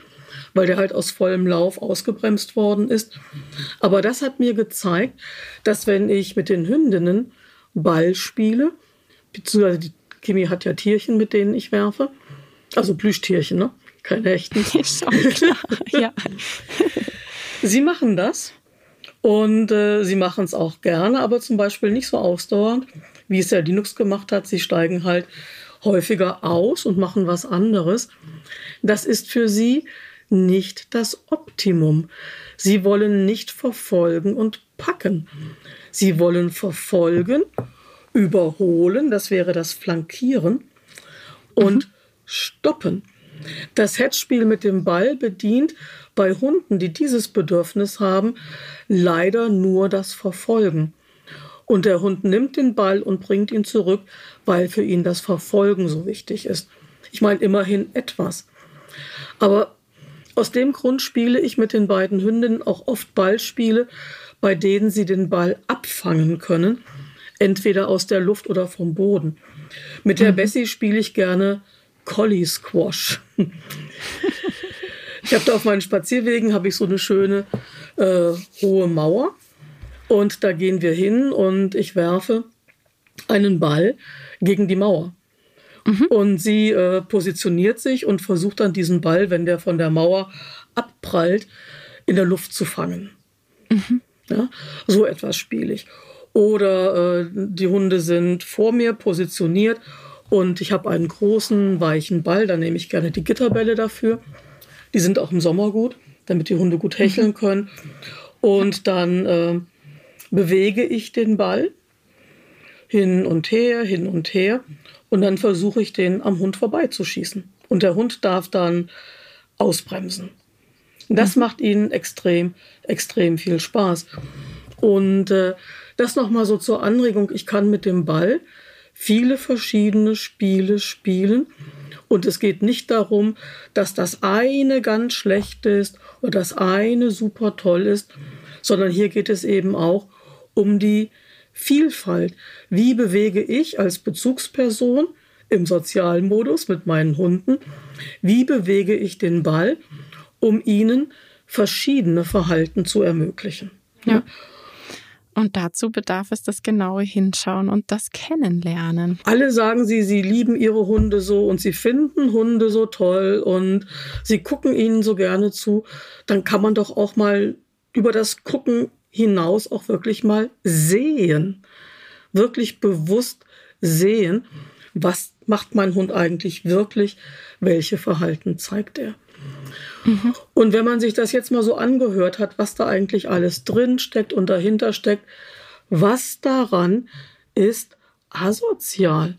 weil der halt aus vollem Lauf ausgebremst worden ist. Aber das hat mir gezeigt, dass wenn ich mit den Hündinnen Ball spiele, beziehungsweise die Kimi hat ja Tierchen, mit denen ich werfe, also Plüschtierchen, ne? keine echten. Ist schon klar, ja. sie machen das und äh, sie machen es auch gerne, aber zum Beispiel nicht so ausdauernd, wie es der Linux gemacht hat. Sie steigen halt häufiger aus und machen was anderes. Das ist für sie nicht das Optimum. Sie wollen nicht verfolgen und packen. Sie wollen verfolgen, überholen, das wäre das Flankieren, und mhm. stoppen. Das Hetzspiel mit dem Ball bedient bei Hunden, die dieses Bedürfnis haben, leider nur das Verfolgen. Und der Hund nimmt den Ball und bringt ihn zurück, weil für ihn das Verfolgen so wichtig ist. Ich meine immerhin etwas. Aber aus dem Grund spiele ich mit den beiden Hündinnen auch oft Ballspiele, bei denen sie den Ball abfangen können, entweder aus der Luft oder vom Boden. Mit der mhm. Bessie spiele ich gerne Collie Squash. ich habe da auf meinen Spazierwegen habe ich so eine schöne äh, hohe Mauer und da gehen wir hin und ich werfe einen Ball gegen die Mauer. Mhm. Und sie äh, positioniert sich und versucht dann diesen Ball, wenn der von der Mauer abprallt, in der Luft zu fangen. Mhm. Ja, so etwas spiele ich. Oder äh, die Hunde sind vor mir positioniert und ich habe einen großen, weichen Ball. Da nehme ich gerne die Gitterbälle dafür. Die sind auch im Sommer gut, damit die Hunde gut hecheln mhm. können. Und dann äh, bewege ich den Ball hin und her, hin und her. Und dann versuche ich den am Hund vorbeizuschießen. Und der Hund darf dann ausbremsen. Das mhm. macht ihnen extrem, extrem viel Spaß. Und äh, das nochmal so zur Anregung. Ich kann mit dem Ball viele verschiedene Spiele spielen. Und es geht nicht darum, dass das eine ganz schlecht ist oder das eine super toll ist, sondern hier geht es eben auch um die Vielfalt. Wie bewege ich als Bezugsperson im sozialen Modus mit meinen Hunden, wie bewege ich den Ball, um ihnen verschiedene Verhalten zu ermöglichen? Ja. Und dazu bedarf es das genaue Hinschauen und das Kennenlernen. Alle sagen sie, sie lieben ihre Hunde so und sie finden Hunde so toll und sie gucken ihnen so gerne zu. Dann kann man doch auch mal über das Gucken hinaus auch wirklich mal sehen. Wirklich bewusst sehen, was macht mein Hund eigentlich wirklich, welche Verhalten zeigt er. Mhm. Und wenn man sich das jetzt mal so angehört hat, was da eigentlich alles drin steckt und dahinter steckt, was daran ist asozial.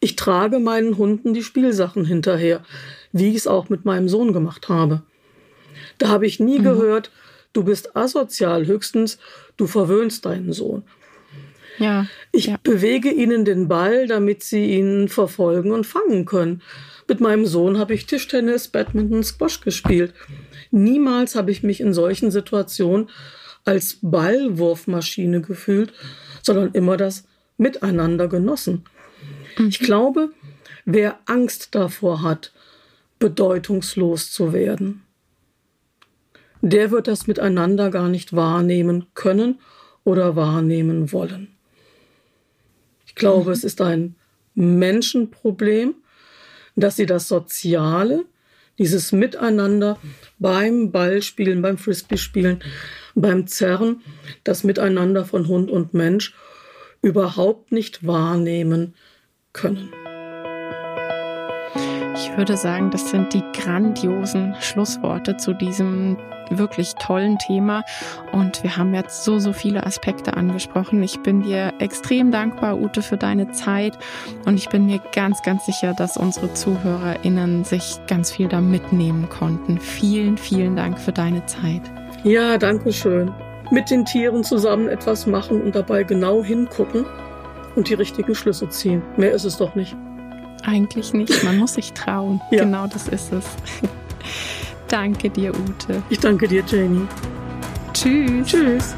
Ich trage meinen Hunden die Spielsachen hinterher, wie ich es auch mit meinem Sohn gemacht habe. Da habe ich nie mhm. gehört, du bist asozial, höchstens du verwöhnst deinen Sohn. Ja, ich ja. bewege ihnen den Ball, damit sie ihn verfolgen und fangen können. Mit meinem Sohn habe ich Tischtennis, Badminton, Squash gespielt. Niemals habe ich mich in solchen Situationen als Ballwurfmaschine gefühlt, sondern immer das Miteinander genossen. Ich mhm. glaube, wer Angst davor hat, bedeutungslos zu werden, der wird das Miteinander gar nicht wahrnehmen können oder wahrnehmen wollen. Ich glaube, mhm. es ist ein Menschenproblem, dass sie das Soziale, dieses Miteinander beim Ballspielen, beim Frisbee-Spielen, beim Zerren, das Miteinander von Hund und Mensch überhaupt nicht wahrnehmen können. Ich würde sagen, das sind die grandiosen Schlussworte zu diesem wirklich tollen Thema. Und wir haben jetzt so, so viele Aspekte angesprochen. Ich bin dir extrem dankbar, Ute, für deine Zeit. Und ich bin mir ganz, ganz sicher, dass unsere ZuhörerInnen sich ganz viel da mitnehmen konnten. Vielen, vielen Dank für deine Zeit. Ja, danke schön. Mit den Tieren zusammen etwas machen und dabei genau hingucken und die richtigen Schlüsse ziehen. Mehr ist es doch nicht. Eigentlich nicht. Man muss sich trauen. ja. Genau das ist es. danke dir, Ute. Ich danke dir, Janie. Tschüss. Tschüss.